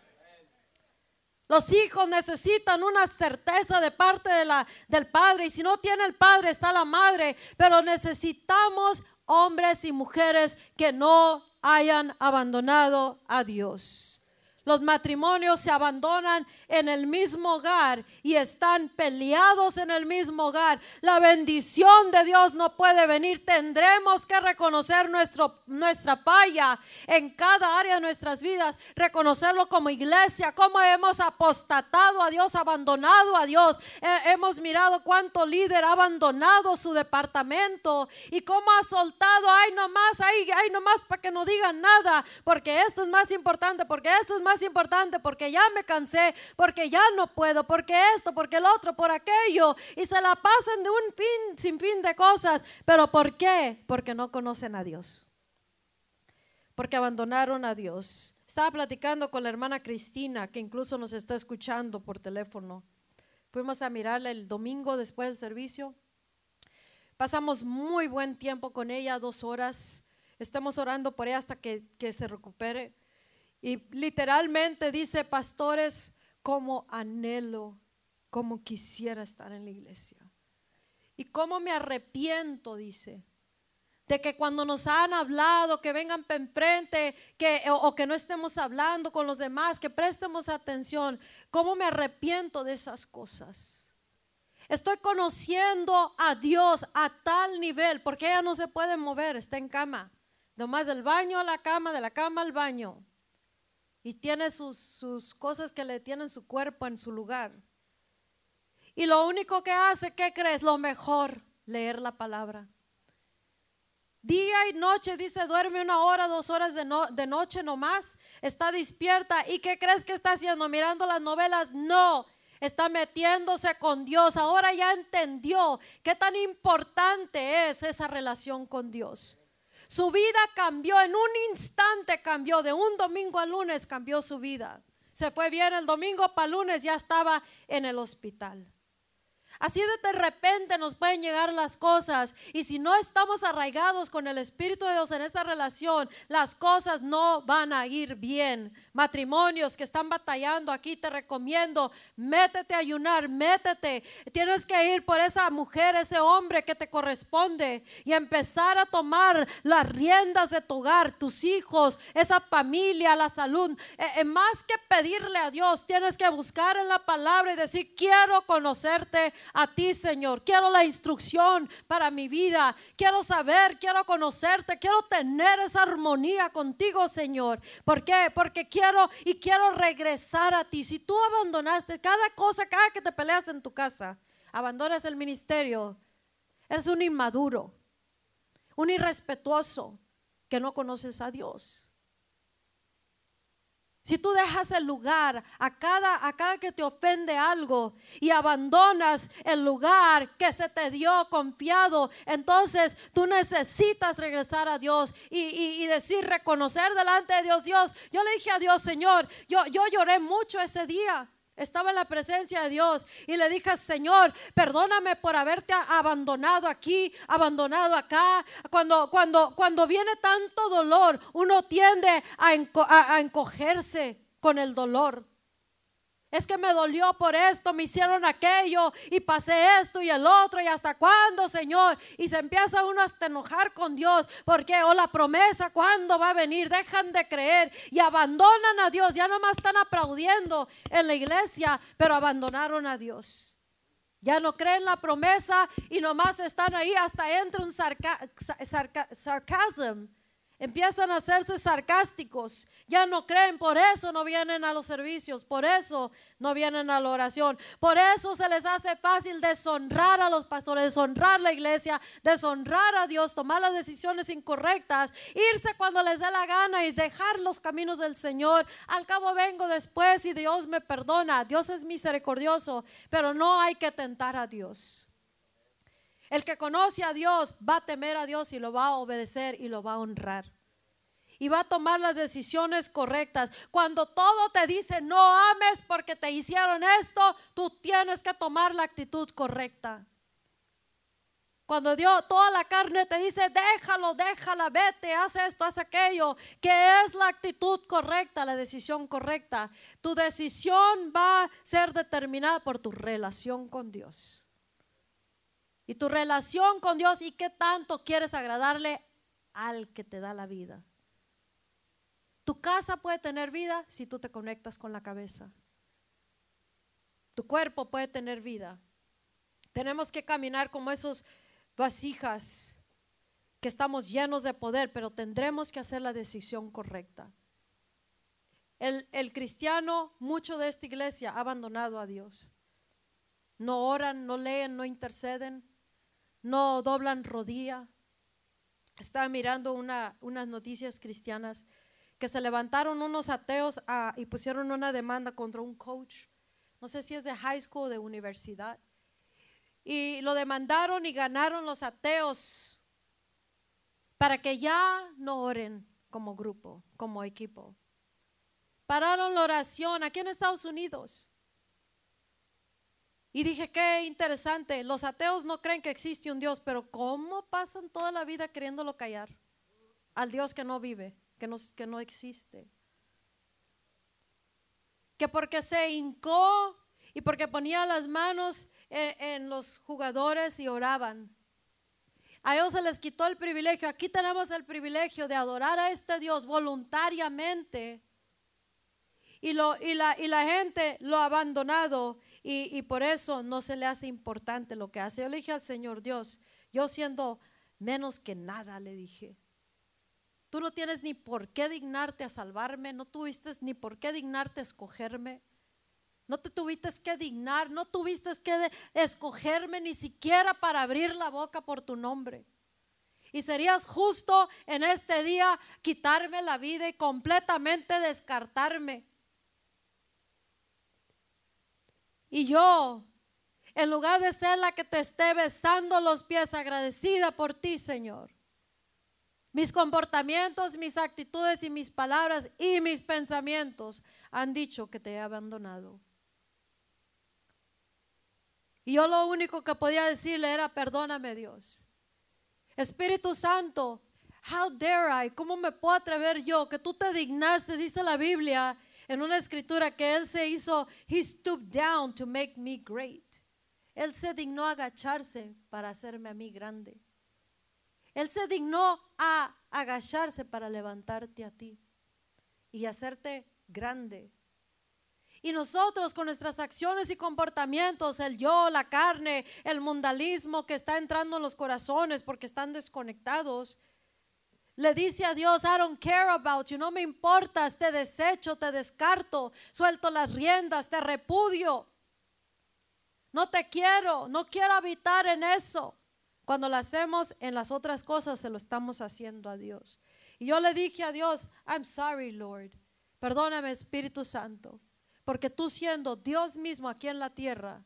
Los hijos necesitan una certeza de parte de la, del padre. Y si no tiene el padre, está la madre. Pero necesitamos hombres y mujeres que no hayan abandonado a Dios. Los matrimonios se abandonan en el mismo hogar y están peleados en el mismo hogar. La bendición de Dios no puede venir. Tendremos que reconocer nuestro, nuestra falla en cada área de nuestras vidas, reconocerlo como iglesia, cómo hemos apostatado a Dios, abandonado a Dios. hemos mirado cuánto líder ha abandonado su departamento y cómo ha soltado, ay nomás, ay, ay nomás para que no digan nada, porque esto es más importante, porque esto es más importante porque ya me cansé, porque ya no puedo, porque esto, porque el otro, por aquello. Y se la pasan de un fin sin fin de cosas. ¿Pero por qué? Porque no conocen a Dios. Porque abandonaron a Dios. Estaba platicando con la hermana Cristina, que incluso nos está escuchando por teléfono. Fuimos a mirarla el domingo después del servicio. Pasamos muy buen tiempo con ella, dos horas. Estamos orando por ella hasta que, que se recupere. Y literalmente dice, pastores, como anhelo, como quisiera estar en la iglesia. Y cómo me arrepiento, dice, de que cuando nos han hablado, que vengan enfrente, que, o, que no estemos hablando con los demás, que prestemos atención, cómo me arrepiento de esas cosas. Estoy conociendo a Dios a tal nivel, porque ella no se puede mover, está en cama. Nomás del baño a la cama, de la cama al baño y tiene sus, cosas que le tienen su cuerpo en su lugar. Y lo único que hace, ¿qué crees? Lo mejor, leer la palabra. Día y noche, dice, duerme una hora, dos horas de, de noche nomás, está despierta. ¿Y qué crees que está haciendo? Mirando las novelas. No, está metiéndose con Dios. Ahora ya entendió qué tan importante es esa relación con Dios. Su vida cambió, en un instante cambió, de un domingo al lunes cambió su vida. Se fue bien el domingo para lunes, ya estaba en el hospital. Así de repente nos pueden llegar las cosas y si no estamos arraigados con el Espíritu de Dios en esta relación, las cosas no van a ir bien. Matrimonios que están batallando aquí, te recomiendo, métete a ayunar, métete. Tienes que ir por esa mujer, ese hombre que te corresponde y empezar a tomar las riendas de tu hogar, tus hijos, esa familia, la salud. Eh, eh, más que pedirle a Dios, tienes que buscar en la palabra y decir, quiero conocerte a ti, Señor. Quiero la instrucción para mi vida. Quiero saber, quiero conocerte, quiero tener esa armonía contigo, Señor. ¿Por qué? Porque quiero y quiero regresar a ti. Si tú abandonaste cada cosa, cada que te peleas en tu casa, abandonas el ministerio, eres un inmaduro, un irrespetuoso que no conoces a Dios. Si tú dejas el lugar a cada, a cada que te ofende algo y abandonas el lugar que se te dio confiado, entonces tú necesitas regresar a Dios y, decir, reconocer delante de Dios, Dios, yo le dije a Dios, Señor, yo, yo lloré mucho ese día. Estaba en la presencia de Dios y le dije, Señor, perdóname por haberte abandonado aquí, abandonado acá. Cuando, cuando, cuando viene tanto dolor, uno tiende a encogerse con el dolor. Es que me dolió por esto, me hicieron aquello y pasé esto y el otro y hasta cuándo, Señor. Y se empieza uno hasta enojar con Dios porque, o oh, la promesa, ¿cuándo va a venir? Dejan de creer y abandonan a Dios. Ya nomás están aplaudiendo en la iglesia, pero abandonaron a Dios. Ya no creen la promesa y nomás están ahí hasta entra un sarcasmo. Empiezan a hacerse sarcásticos ya no creen, por eso no vienen a los servicios, por eso no vienen a la oración, por eso se les hace fácil deshonrar a los pastores, deshonrar la iglesia, deshonrar a Dios, tomar las decisiones incorrectas, irse cuando les dé la gana y dejar los caminos del Señor. Al cabo vengo después y Dios me perdona, Dios es misericordioso, pero no hay que tentar a Dios. El que conoce a Dios va a temer a Dios y lo va a obedecer y lo va a honrar y va a tomar las decisiones correctas. Cuando todo te dice no ames porque te hicieron esto, tú tienes que tomar la actitud correcta. Cuando Dios, toda la carne te dice, déjalo, déjala, vete, haz esto, haz aquello, que es la actitud correcta, la decisión correcta. Tu decisión va a ser determinada por tu relación con Dios. Y tu relación con Dios y qué tanto quieres agradarle al que te da la vida. Tu casa puede tener vida si tú te conectas con la cabeza. Tu cuerpo puede tener vida. Tenemos que caminar como esos vasijas que estamos llenos de poder, pero tendremos que hacer la decisión correcta. El, el, cristiano, mucho de esta iglesia, ha abandonado a Dios. No oran, no leen, no interceden, no doblan rodilla. Estaba mirando una, unas noticias cristianas que se levantaron unos ateos ah, y pusieron una demanda contra un coach, no sé si es de high school o de universidad, y lo demandaron y ganaron los ateos para que ya no oren como grupo, como equipo. Pararon la oración aquí en Estados Unidos. Y dije, qué interesante, los ateos no creen que existe un Dios, pero ¿cómo pasan toda la vida queriéndolo callar al Dios que no vive? Que no, que no existe. Que porque se hincó y porque ponía las manos en, en los jugadores y oraban. A ellos se les quitó el privilegio. Aquí tenemos el privilegio de adorar a este Dios voluntariamente. Y, lo, y, la, y la gente lo ha abandonado y, y, por eso no se le hace importante lo que hace. Yo le dije al Señor Dios, yo siendo menos que nada, le dije, Tú no tienes ni por qué dignarte a salvarme, no tuviste ni por qué dignarte a escogerme. No te tuviste que dignar, no tuviste que escogerme ni siquiera para abrir la boca por tu nombre. Y serías justo en este día quitarme la vida y completamente descartarme. Y yo, en lugar de ser la que te esté besando los pies, agradecida por ti, Señor, mis comportamientos, mis actitudes y mis palabras y mis pensamientos han dicho que te he abandonado. Y yo lo único que podía decirle era, perdóname Dios. Espíritu Santo, how dare I, ¿cómo me puedo atrever yo que tú te dignaste, dice la Biblia en una escritura que Él se hizo, He stooped down to make me great. Él se dignó agacharse para hacerme a mí grande. Él se dignó a agacharse para levantarte a ti y hacerte grande. Y nosotros con nuestras acciones y comportamientos, el yo, la carne, el mundalismo que está entrando en los corazones porque están desconectados, le dice a Dios, I don't care about you, no me importas, te desecho, te descarto, suelto las riendas, te repudio. No te quiero, no quiero habitar en eso. Cuando lo hacemos en las otras cosas, se lo estamos haciendo a Dios. Y yo le dije a Dios, I'm sorry, Lord. Perdóname, Espíritu Santo, porque tú siendo Dios mismo aquí en la tierra,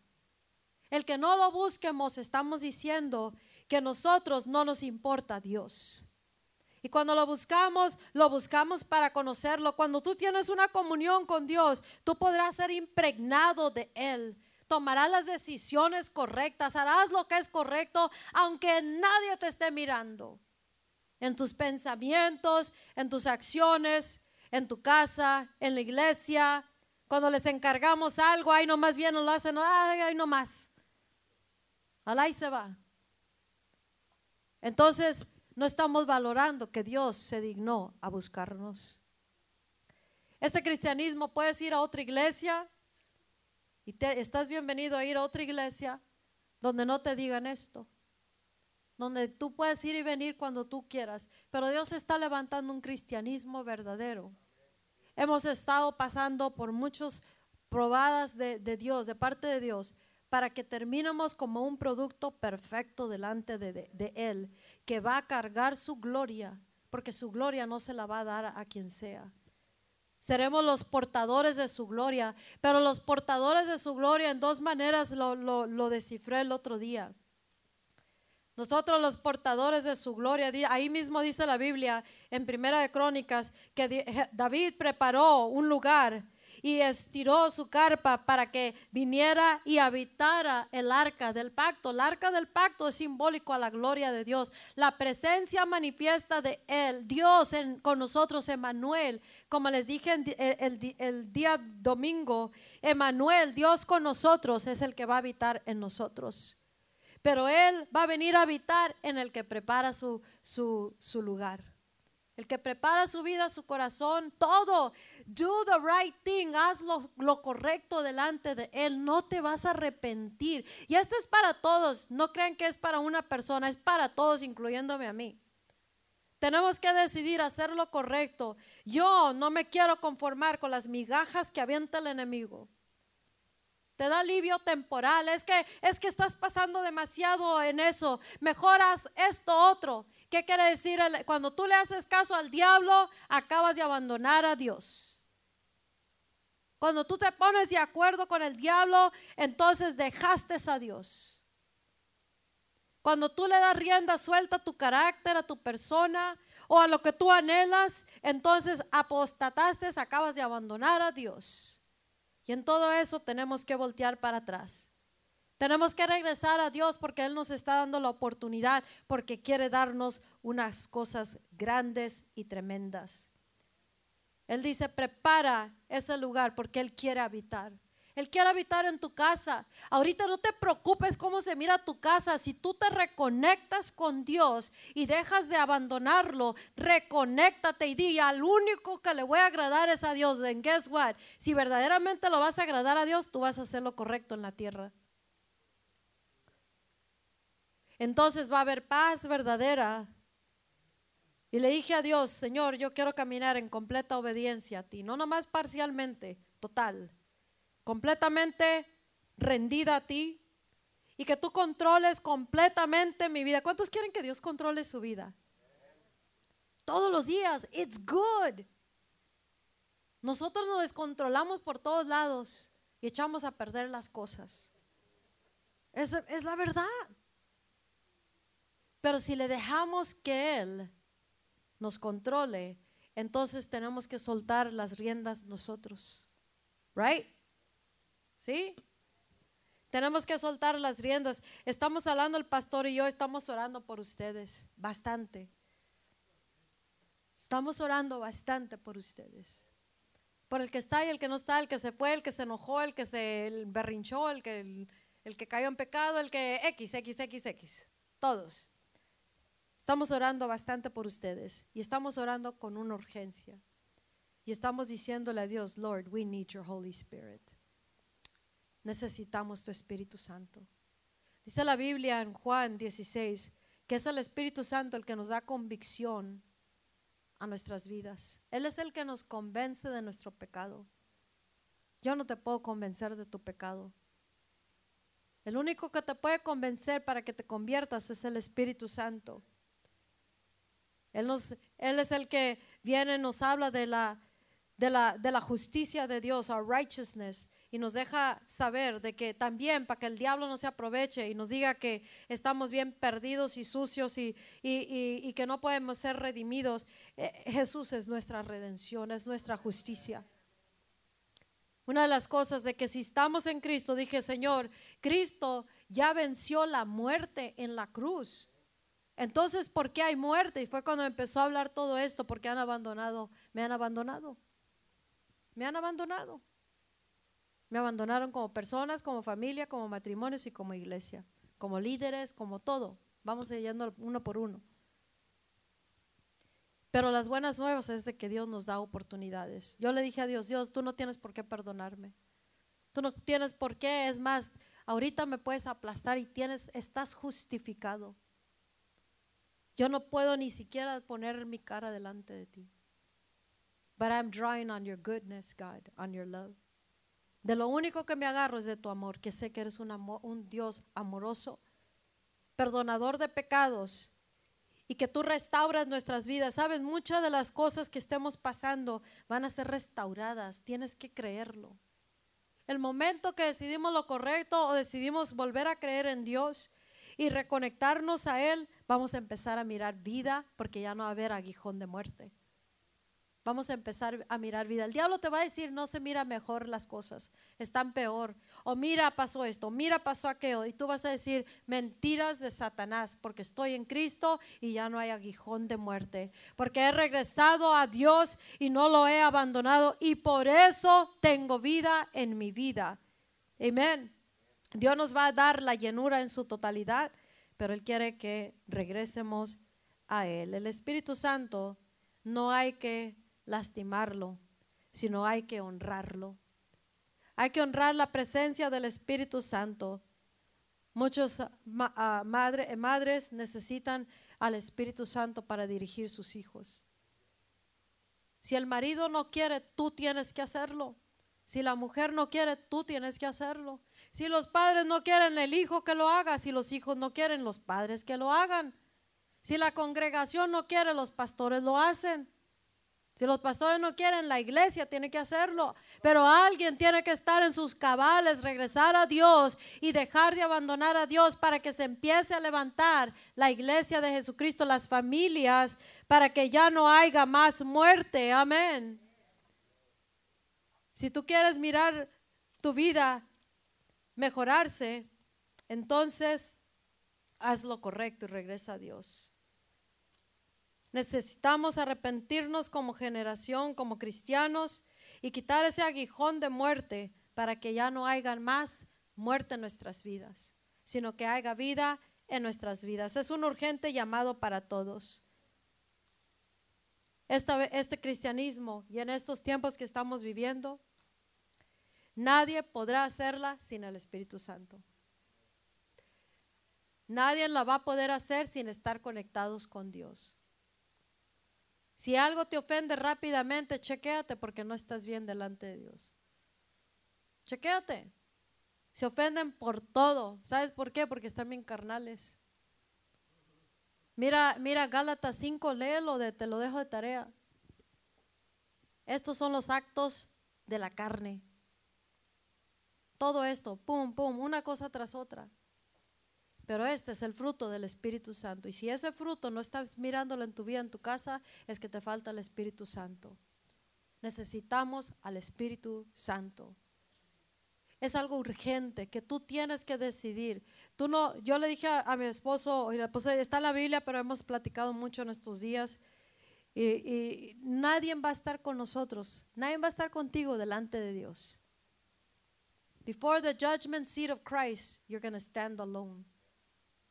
el que no lo busquemos, estamos diciendo que nosotros no nos importa Dios. Y cuando lo buscamos, lo buscamos para conocerlo. Cuando tú tienes una comunión con Dios, tú podrás ser impregnado de Él. Tomarás las decisiones correctas, harás lo que es correcto, aunque nadie te esté mirando. En tus pensamientos, en tus acciones, en tu casa, en la iglesia. Cuando les encargamos algo, ahí nomás bien lo hacen, ay, ay nomás. Alá y se va. Entonces, no estamos valorando que Dios se dignó a buscarnos. Este cristianismo puedes ir a otra iglesia y te, estás bienvenido a ir a otra iglesia donde no te digan esto, donde tú puedes ir y venir cuando tú quieras, pero Dios está levantando un cristianismo verdadero. Hemos estado pasando por muchas probadas de, de Dios, de parte de Dios, para que terminemos como un producto perfecto delante de, Él, que va a cargar su gloria, porque su gloria no se la va a dar a, quien sea. Seremos los portadores de su gloria, pero los portadores de su gloria en dos maneras lo, descifré el otro día. Nosotros los portadores de su gloria, ahí mismo dice la Biblia en Primera de Crónicas que David preparó un lugar y estiró su carpa para que viniera y habitara el arca del pacto. El arca del pacto es simbólico a la gloria de Dios, la presencia manifiesta de Él, Dios con nosotros, Emanuel. Como les dije el, el día domingo, Emanuel, Dios con nosotros, es el que va a habitar en nosotros. Pero Él va a venir a habitar en el que prepara su, su lugar el que prepara su vida, su corazón, todo. Do the right thing, haz lo, correcto delante de Él, no te vas a arrepentir. Y esto es para todos, no crean que es para una persona, es para todos, incluyéndome a mí. Tenemos que decidir hacer lo correcto. Yo no me quiero conformar con las migajas que avienta el enemigo te da alivio temporal, es que es que estás pasando demasiado en eso, mejoras esto otro. ¿Qué quiere decir? Cuando tú le haces caso al diablo, acabas de abandonar a Dios. Cuando tú te pones de acuerdo con el diablo, entonces dejaste a Dios. Cuando tú le das rienda suelta a tu carácter, a tu persona o a lo que tú anhelas, entonces apostataste, acabas de abandonar a Dios. Y en todo eso tenemos que voltear para atrás. Tenemos que regresar a Dios porque Él nos está dando la oportunidad, porque quiere darnos unas cosas grandes y tremendas. Él dice, prepara ese lugar porque Él quiere habitar. Él quiere habitar en tu casa. Ahorita no te preocupes cómo se mira tu casa. Si tú te reconectas con Dios y dejas de abandonarlo, reconéctate y di, al único que le voy a agradar es a Dios. And guess what? Si verdaderamente lo vas a agradar a Dios, tú vas a hacer lo correcto en la tierra. Entonces va a haber paz verdadera. Y le dije a Dios, Señor, yo quiero caminar en completa obediencia a ti, no nomás parcialmente, total completamente rendida a ti y que tú controles completamente mi vida. ¿Cuántos quieren que Dios controle su vida? Todos los días. It's good. Nosotros nos descontrolamos por todos lados y echamos a perder las cosas. Es, es la verdad. Pero si le dejamos que Él nos controle, entonces tenemos que soltar las riendas nosotros. Right? ¿Sí? Tenemos que soltar las riendas. Estamos hablando el pastor y yo, estamos orando por ustedes, bastante. Estamos orando bastante por ustedes. Por el que está y el que no está, el que se fue, el que se enojó, el que se berrinchó, el que, el, que cayó en pecado, el que X, X, X, X. Todos. Estamos orando bastante por ustedes y estamos orando con una urgencia. Y estamos diciéndole a Dios, Lord, we need your Holy Spirit necesitamos tu Espíritu Santo. Dice la Biblia en Juan 16 que es el Espíritu Santo el que nos da convicción a nuestras vidas. Él es el que nos convence de nuestro pecado. Yo no te puedo convencer de tu pecado. El único que te puede convencer para que te conviertas es el Espíritu Santo. Él, nos, él es el que viene y nos habla de la de la, de la justicia de Dios, our righteousness, y nos deja saber de que también para que el diablo no se aproveche y nos diga que estamos bien perdidos y sucios y, y- y que no podemos ser redimidos, eh, Jesús es nuestra redención, es nuestra justicia. Una de las cosas de que si estamos en Cristo, dije, Señor, Cristo ya venció la muerte en la cruz. Entonces, ¿por qué hay muerte? Y fue cuando empezó a hablar todo esto, porque han abandonado, me han abandonado. Me han abandonado. Me abandonaron como personas, como familia, como matrimonios y como iglesia, como líderes, como todo. Vamos yendo uno por uno. Pero las buenas nuevas es de que Dios nos da oportunidades. Yo le dije a Dios, Dios, tú no tienes por qué perdonarme. Tú no tienes por qué, es más, ahorita me puedes aplastar y tienes estás justificado. Yo no puedo ni siquiera poner mi cara delante de ti. But I'm drawing on your goodness, God, on your love. De lo único que me agarro es de tu amor, que sé que eres un, amo- un Dios amoroso, perdonador de pecados y que tú restauras nuestras vidas. Sabes, muchas de las cosas que estemos pasando van a ser restauradas. Tienes que creerlo. El momento que decidimos lo correcto o decidimos volver a creer en Dios y reconectarnos a Él, vamos a empezar a mirar vida porque ya no va a haber aguijón de muerte. Vamos a empezar a mirar vida. El diablo te va a decir, no se mira mejor las cosas, están peor. O mira, pasó esto, mira, pasó aquello. Y tú vas a decir, mentiras de Satanás, porque estoy en Cristo y ya no hay aguijón de muerte. Porque he regresado a Dios y no lo he abandonado y por eso tengo vida en mi vida. Amén. Dios nos va a dar la llenura en su totalidad, pero Él quiere que regresemos a Él. El Espíritu Santo no hay que lastimarlo, sino hay que honrarlo. Hay que honrar la presencia del Espíritu Santo. Muchos ma- ah, madre- madres necesitan al Espíritu Santo para dirigir sus hijos. Si el marido no quiere, tú tienes que hacerlo. Si la mujer no quiere, tú tienes que hacerlo. Si los padres no quieren, el hijo que lo haga. Si los hijos no quieren, los padres que lo hagan. Si la congregación no quiere, los pastores lo hacen. Si los pastores no quieren, la iglesia tiene que hacerlo. Pero alguien tiene que estar en sus cabales, regresar a Dios y dejar de abandonar a Dios para que se empiece a levantar la iglesia de Jesucristo, las familias, para que ya no haya más muerte. Amén. Si tú quieres mirar tu vida mejorarse, entonces haz lo correcto y regresa a Dios. Necesitamos arrepentirnos como generación, como cristianos, y quitar ese aguijón de muerte para que ya no haya más muerte en nuestras vidas, sino que haya vida en nuestras vidas. Es un urgente llamado para todos. Este cristianismo y en estos tiempos que estamos viviendo, nadie podrá hacerla sin el Espíritu Santo. Nadie la va a poder hacer sin estar conectados con Dios. Si algo te ofende rápidamente, chequéate porque no estás bien delante de Dios. Chequéate. Se ofenden por todo. ¿Sabes por qué? Porque están bien carnales. Mira, mira Gálatas 5, léelo, de, te lo dejo de tarea. Estos son los actos de la carne. Todo esto, pum, pum, una cosa tras otra. Pero este es el fruto del Espíritu Santo. Y si ese fruto no estás mirándolo en tu vida, en tu casa, es que te falta el Espíritu Santo. Necesitamos al Espíritu Santo. Es algo urgente que tú tienes que decidir. Tú no, yo le dije a, mi esposo, pues está en la Biblia, pero hemos platicado mucho en estos días. Y nadie va a estar con nosotros, nadie va a estar contigo delante de Dios. Before the judgment seat of Christ, you're going to stand alone.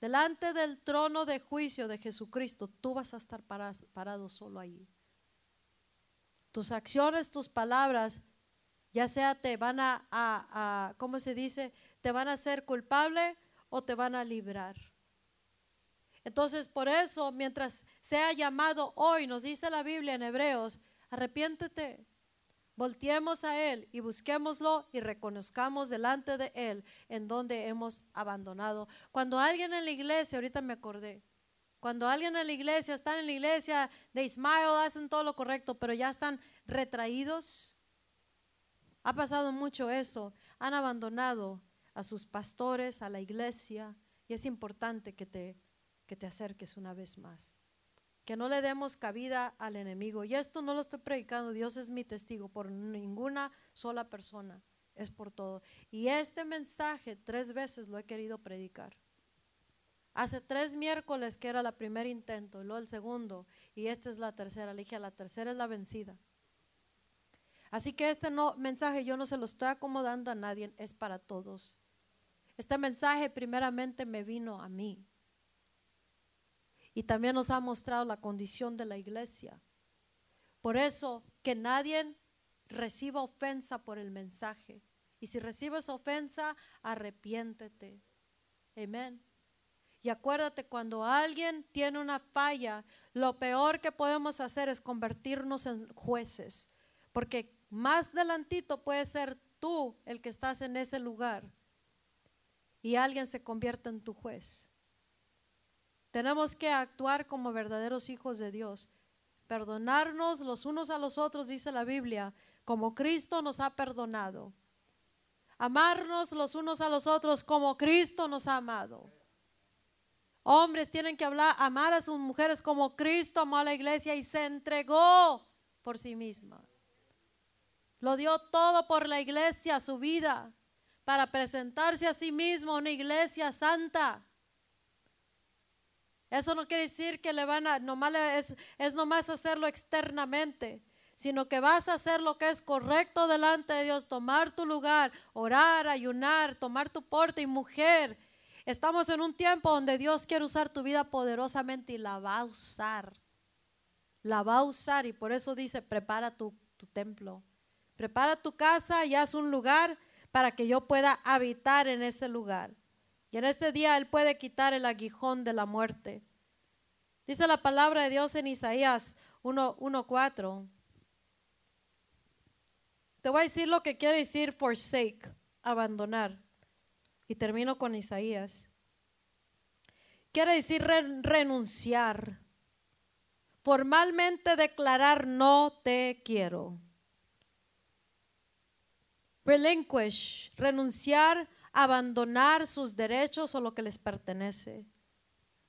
Delante del trono de juicio de Jesucristo, tú vas a estar parado solo ahí. Tus acciones, tus palabras, ya sea te van a, a, a- ¿cómo se dice? Te van a hacer culpable o te van a librar. Entonces, por eso, mientras sea llamado hoy, nos dice la Biblia en Hebreos, arrepiéntete, volteemos a Él y busquémoslo y reconozcamos delante de Él en donde hemos abandonado. Cuando alguien en la iglesia, ahorita me acordé, cuando alguien en la iglesia, están en la iglesia, de Ismael, hacen todo lo correcto, pero ya están retraídos. Ha pasado mucho eso. Han abandonado a sus pastores, a la iglesia, y es importante que te, que te acerques una vez más. Que no le demos cabida al enemigo. Y esto no lo estoy predicando, Dios es mi testigo por ninguna sola persona, es por todo. Y este mensaje tres veces lo he querido predicar. Hace tres miércoles que era el primer intento, luego el segundo, y esta es la tercera. Le dije, la tercera es la vencida. Así que este no, mensaje yo no se lo estoy acomodando a nadie, es para todos. Este mensaje primeramente me vino a mí. Y también nos ha mostrado la condición de la iglesia. Por eso, que nadie reciba ofensa por el mensaje. Y si recibes ofensa, arrepiéntete. Amén. Y acuérdate, cuando alguien tiene una falla, lo peor que podemos hacer es convertirnos en jueces. Porque más delantito puede ser tú el que estás en ese lugar y alguien se convierte en tu juez. Tenemos que actuar como verdaderos hijos de Dios. Perdonarnos los unos a los otros, dice la Biblia, como Cristo nos ha perdonado. Amarnos los unos a los otros como Cristo nos ha amado. Hombres tienen que hablar, amar a sus mujeres como Cristo amó a la iglesia y se entregó por sí misma. Lo dio todo por la iglesia, su vida, para presentarse a sí mismo una iglesia santa. Eso no quiere decir que le van a, nomás es, es nomás hacerlo externamente, sino que vas a hacer lo que es correcto delante de Dios, tomar tu lugar, orar, ayunar, tomar tu porte y mujer. Estamos en un tiempo donde Dios quiere usar tu vida poderosamente y la va a usar. La va a usar y por eso dice, prepara tu, tu templo. Prepara tu casa y haz un lugar para que yo pueda habitar en ese lugar. Y en ese día Él puede quitar el aguijón de la muerte. Dice la palabra de Dios en Isaías 1.4. Te voy a decir lo que quiere decir forsake, abandonar. Y termino con Isaías. Quiere decir renunciar. Formalmente declarar no te quiero. Relinquish, renunciar, abandonar sus derechos o lo que les pertenece.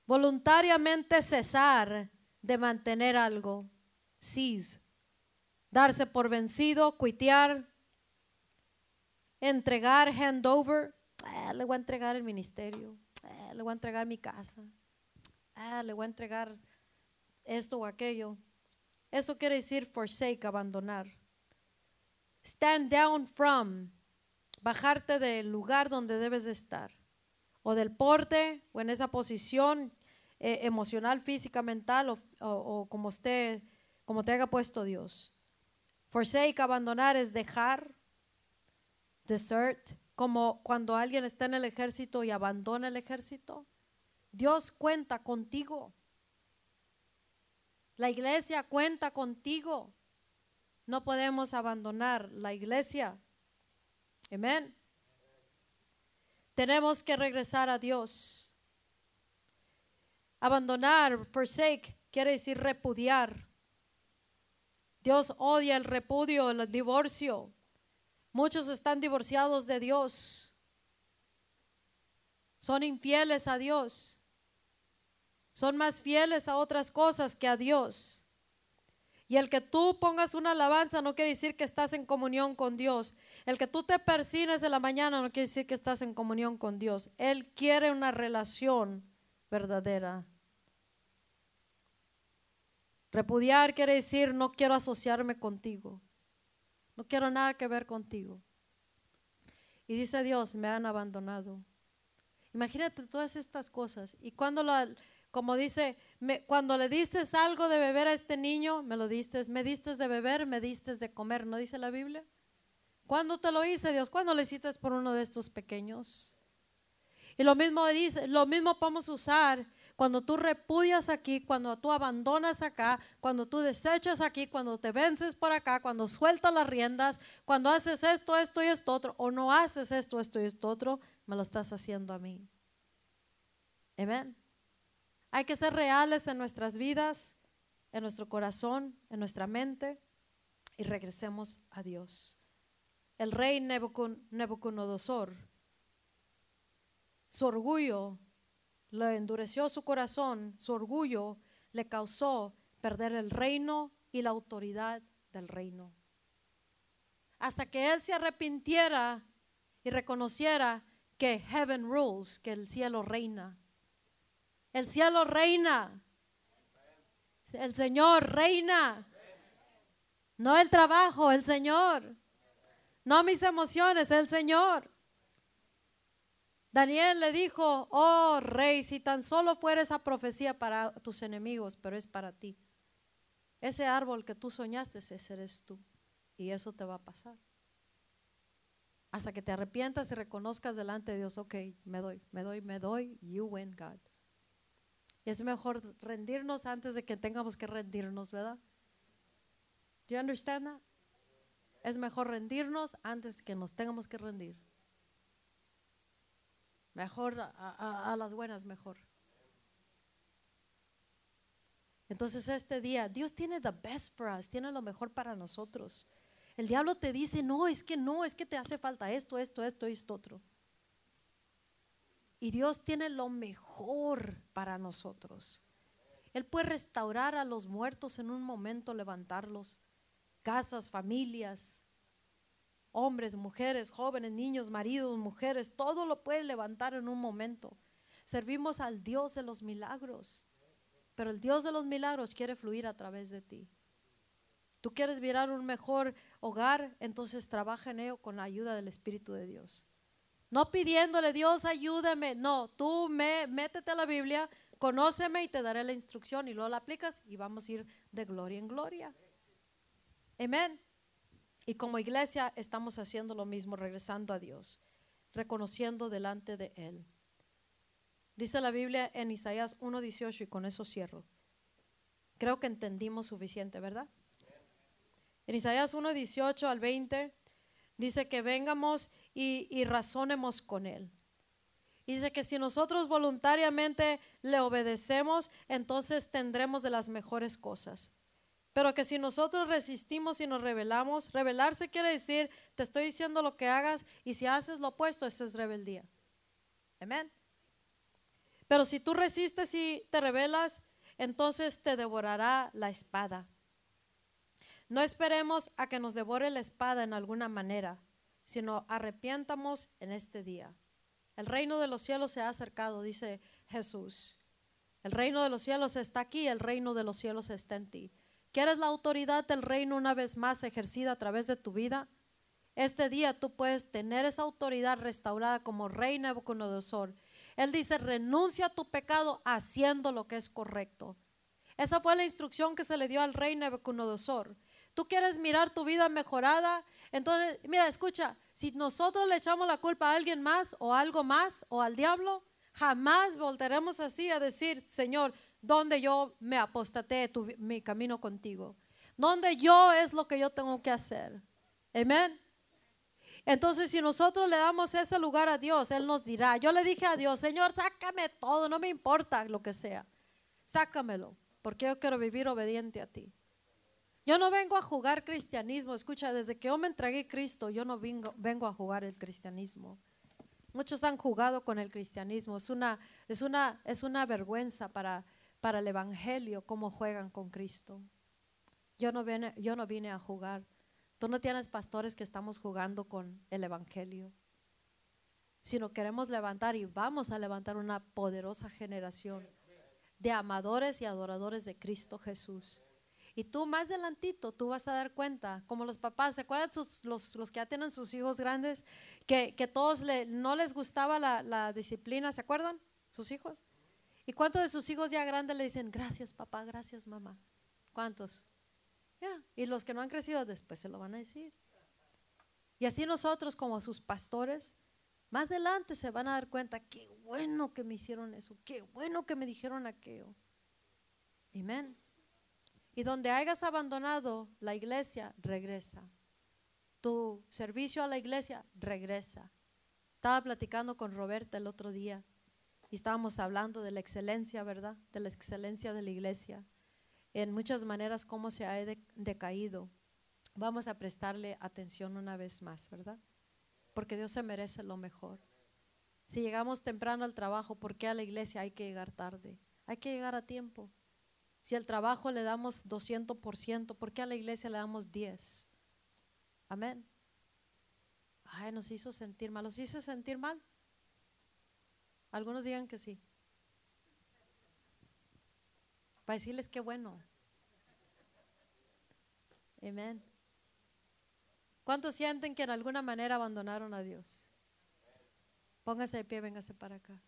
Voluntariamente cesar de mantener algo. Seize. Darse por vencido, cuitear, entregar, hand over. Ah, le voy a entregar el ministerio. Ah, le voy a entregar mi casa. Ah, le voy a entregar esto o aquello. Eso quiere decir forsake, abandonar. Stand down from, bajarte del lugar donde debes de estar, o del porte, o en esa posición eh, emocional, física, mental, o, como, esté, como te haya puesto Dios. Forsake, abandonar, es dejar, desert, como cuando alguien está en el ejército y abandona el ejército. Dios cuenta contigo. La iglesia cuenta contigo. No podemos abandonar la iglesia. Amén. Tenemos que regresar a Dios. Abandonar, forsake, quiere decir repudiar. Dios odia el repudio, el divorcio. Muchos están divorciados de Dios. Son infieles a Dios. Son más fieles a otras cosas que a Dios. Y el que tú pongas una alabanza no quiere decir que estás en comunión con Dios. El que tú te persines de la mañana no quiere decir que estás en comunión con Dios. Él quiere una relación verdadera. Repudiar quiere decir no quiero asociarme contigo. No quiero nada que ver contigo. Y dice Dios, me han abandonado. Imagínate todas estas cosas. Y cuando la, como dice, cuando le diste algo de beber a este niño, me lo diste, me diste de beber, me diste de comer, ¿no dice la Biblia? ¿Cuándo te lo hice, Dios? ¿Cuándo le hiciste por uno de estos pequeños? Y lo mismo dice, lo mismo podemos usar cuando tú repudias aquí, cuando tú abandonas acá, cuando tú desechas aquí, cuando te vences por acá, cuando sueltas las riendas, cuando haces esto, esto y esto otro, o no haces esto, esto y esto otro, me lo estás haciendo a mí. Amén. Hay que ser reales en nuestras vidas, en nuestro corazón, en nuestra mente. y regresemos a Dios. El rey Nabucodonosor, su orgullo le endureció su corazón, su orgullo le causó perder el reino y la autoridad del reino. Hasta que él se arrepintiera y reconociera que heaven rules, que el cielo reina. El cielo reina. El Señor reina. No el trabajo, el Señor. No mis emociones, el Señor. Daniel le dijo, oh rey, si tan solo fuera esa profecía para tus enemigos, pero es para ti. Ese árbol que tú soñaste, ese eres tú. Y eso te va a pasar. Hasta que te arrepientas y reconozcas delante de Dios, ok, me doy, me doy, me doy, you win, God. Y es mejor rendirnos antes de que tengamos que rendirnos, ¿verdad? Do you understand that? Es mejor rendirnos antes que nos tengamos que rendir. Mejor a, las buenas, mejor. Entonces este día, Dios tiene the best for us, tiene lo mejor para nosotros. El diablo te dice, no, es que no, es que te hace falta esto, esto, esto, esto, otro. Y Dios tiene lo mejor para nosotros. Él puede restaurar a los muertos en un momento, levantarlos. Casas, familias, hombres, mujeres, jóvenes, niños, maridos, mujeres, todo lo puede levantar en un momento. Servimos al Dios de los milagros, pero el Dios de los milagros quiere fluir a través de ti. Tú quieres mirar un mejor hogar, entonces trabaja en ello con la ayuda del Espíritu de Dios. No pidiéndole, Dios, ayúdame. No, tú me, métete a la Biblia, conóceme y te daré la instrucción y luego la aplicas y vamos a ir de gloria en gloria. Amén. Y como iglesia estamos haciendo lo mismo, regresando a Dios, reconociendo delante de Él. Dice la Biblia en Isaías 1.18 y con eso cierro. Creo que entendimos suficiente, ¿verdad? En Isaías 1.18 al 20 dice que vengamos y, y razonemos con Él. Dice que si nosotros voluntariamente le obedecemos, entonces tendremos de las mejores cosas. Pero que si nosotros resistimos y nos rebelamos, rebelarse quiere decir, te estoy diciendo lo que hagas y si haces lo opuesto, esa es rebeldía. Amén. Pero si tú resistes y te rebelas, entonces te devorará la espada. No esperemos a que nos devore la espada en alguna manera, sino arrepientamos en este día. El reino de los cielos se ha acercado, dice Jesús. El reino de los cielos está aquí, el reino de los cielos está en ti. ¿Quieres la autoridad del reino una vez más ejercida a través de tu vida? Este día tú puedes tener esa autoridad restaurada como rey Nabucodonosor. Él dice, renuncia a tu pecado haciendo lo que es correcto. Esa fue la instrucción que se le dio al rey Nabucodonosor. Tú quieres mirar tu vida mejorada, entonces, mira, escucha, si nosotros le echamos la culpa a alguien más o algo más o al diablo, jamás volveremos así a decir, Señor, ¿dónde yo me apostaté mi camino contigo? ¿Dónde yo es lo que yo tengo que hacer? Amén. Entonces, si nosotros le damos ese lugar a Dios, Él nos dirá, yo le dije a Dios, Señor, sácame todo, no me importa lo que sea, sácamelo, porque yo quiero vivir obediente a ti. Yo no vengo a jugar cristianismo, escucha, desde que yo me entregué a Cristo, yo no vengo, vengo a jugar el cristianismo. Muchos han jugado con el cristianismo, es una, es una, es una vergüenza para, para el Evangelio cómo juegan con Cristo. Yo no, vine, yo no vine a jugar. Tú no tienes pastores que estamos jugando con el Evangelio, sino queremos levantar y vamos a levantar una poderosa generación de amadores y adoradores de Cristo Jesús. Y tú más adelantito, tú vas a dar cuenta, como los papás, ¿se acuerdan los, los que ya tienen sus hijos grandes? Que, que todos no les gustaba la disciplina, ¿se acuerdan? Sus hijos. ¿Y cuántos de sus hijos ya grandes le dicen, gracias papá, gracias mamá? ¿Cuántos? Ya, Y los que no han crecido después se lo van a decir. Y así nosotros como sus pastores, más adelante se van a dar cuenta, qué bueno que me hicieron eso, qué bueno que me dijeron aquello. Amén. Y donde hayas abandonado la iglesia, regresa. Tu servicio a la iglesia, regresa. Estaba platicando con Roberta el otro día y estábamos hablando de la excelencia, ¿verdad? De la excelencia de la iglesia. En muchas maneras, cómo se ha de- decaído. vamos a prestarle atención una vez más, ¿verdad? Porque Dios se merece lo mejor. Si llegamos temprano al trabajo, ¿por qué a la iglesia hay que llegar tarde? Hay que llegar a tiempo. Si al trabajo le damos 200%, ¿por qué a la iglesia le damos 10? Amén. Ay, nos hizo sentir mal. ¿Nos hizo sentir mal? Algunos digan que sí. Para decirles qué bueno. Amén. ¿Cuántos sienten que en alguna manera abandonaron a Dios? Póngase de pie, véngase para acá.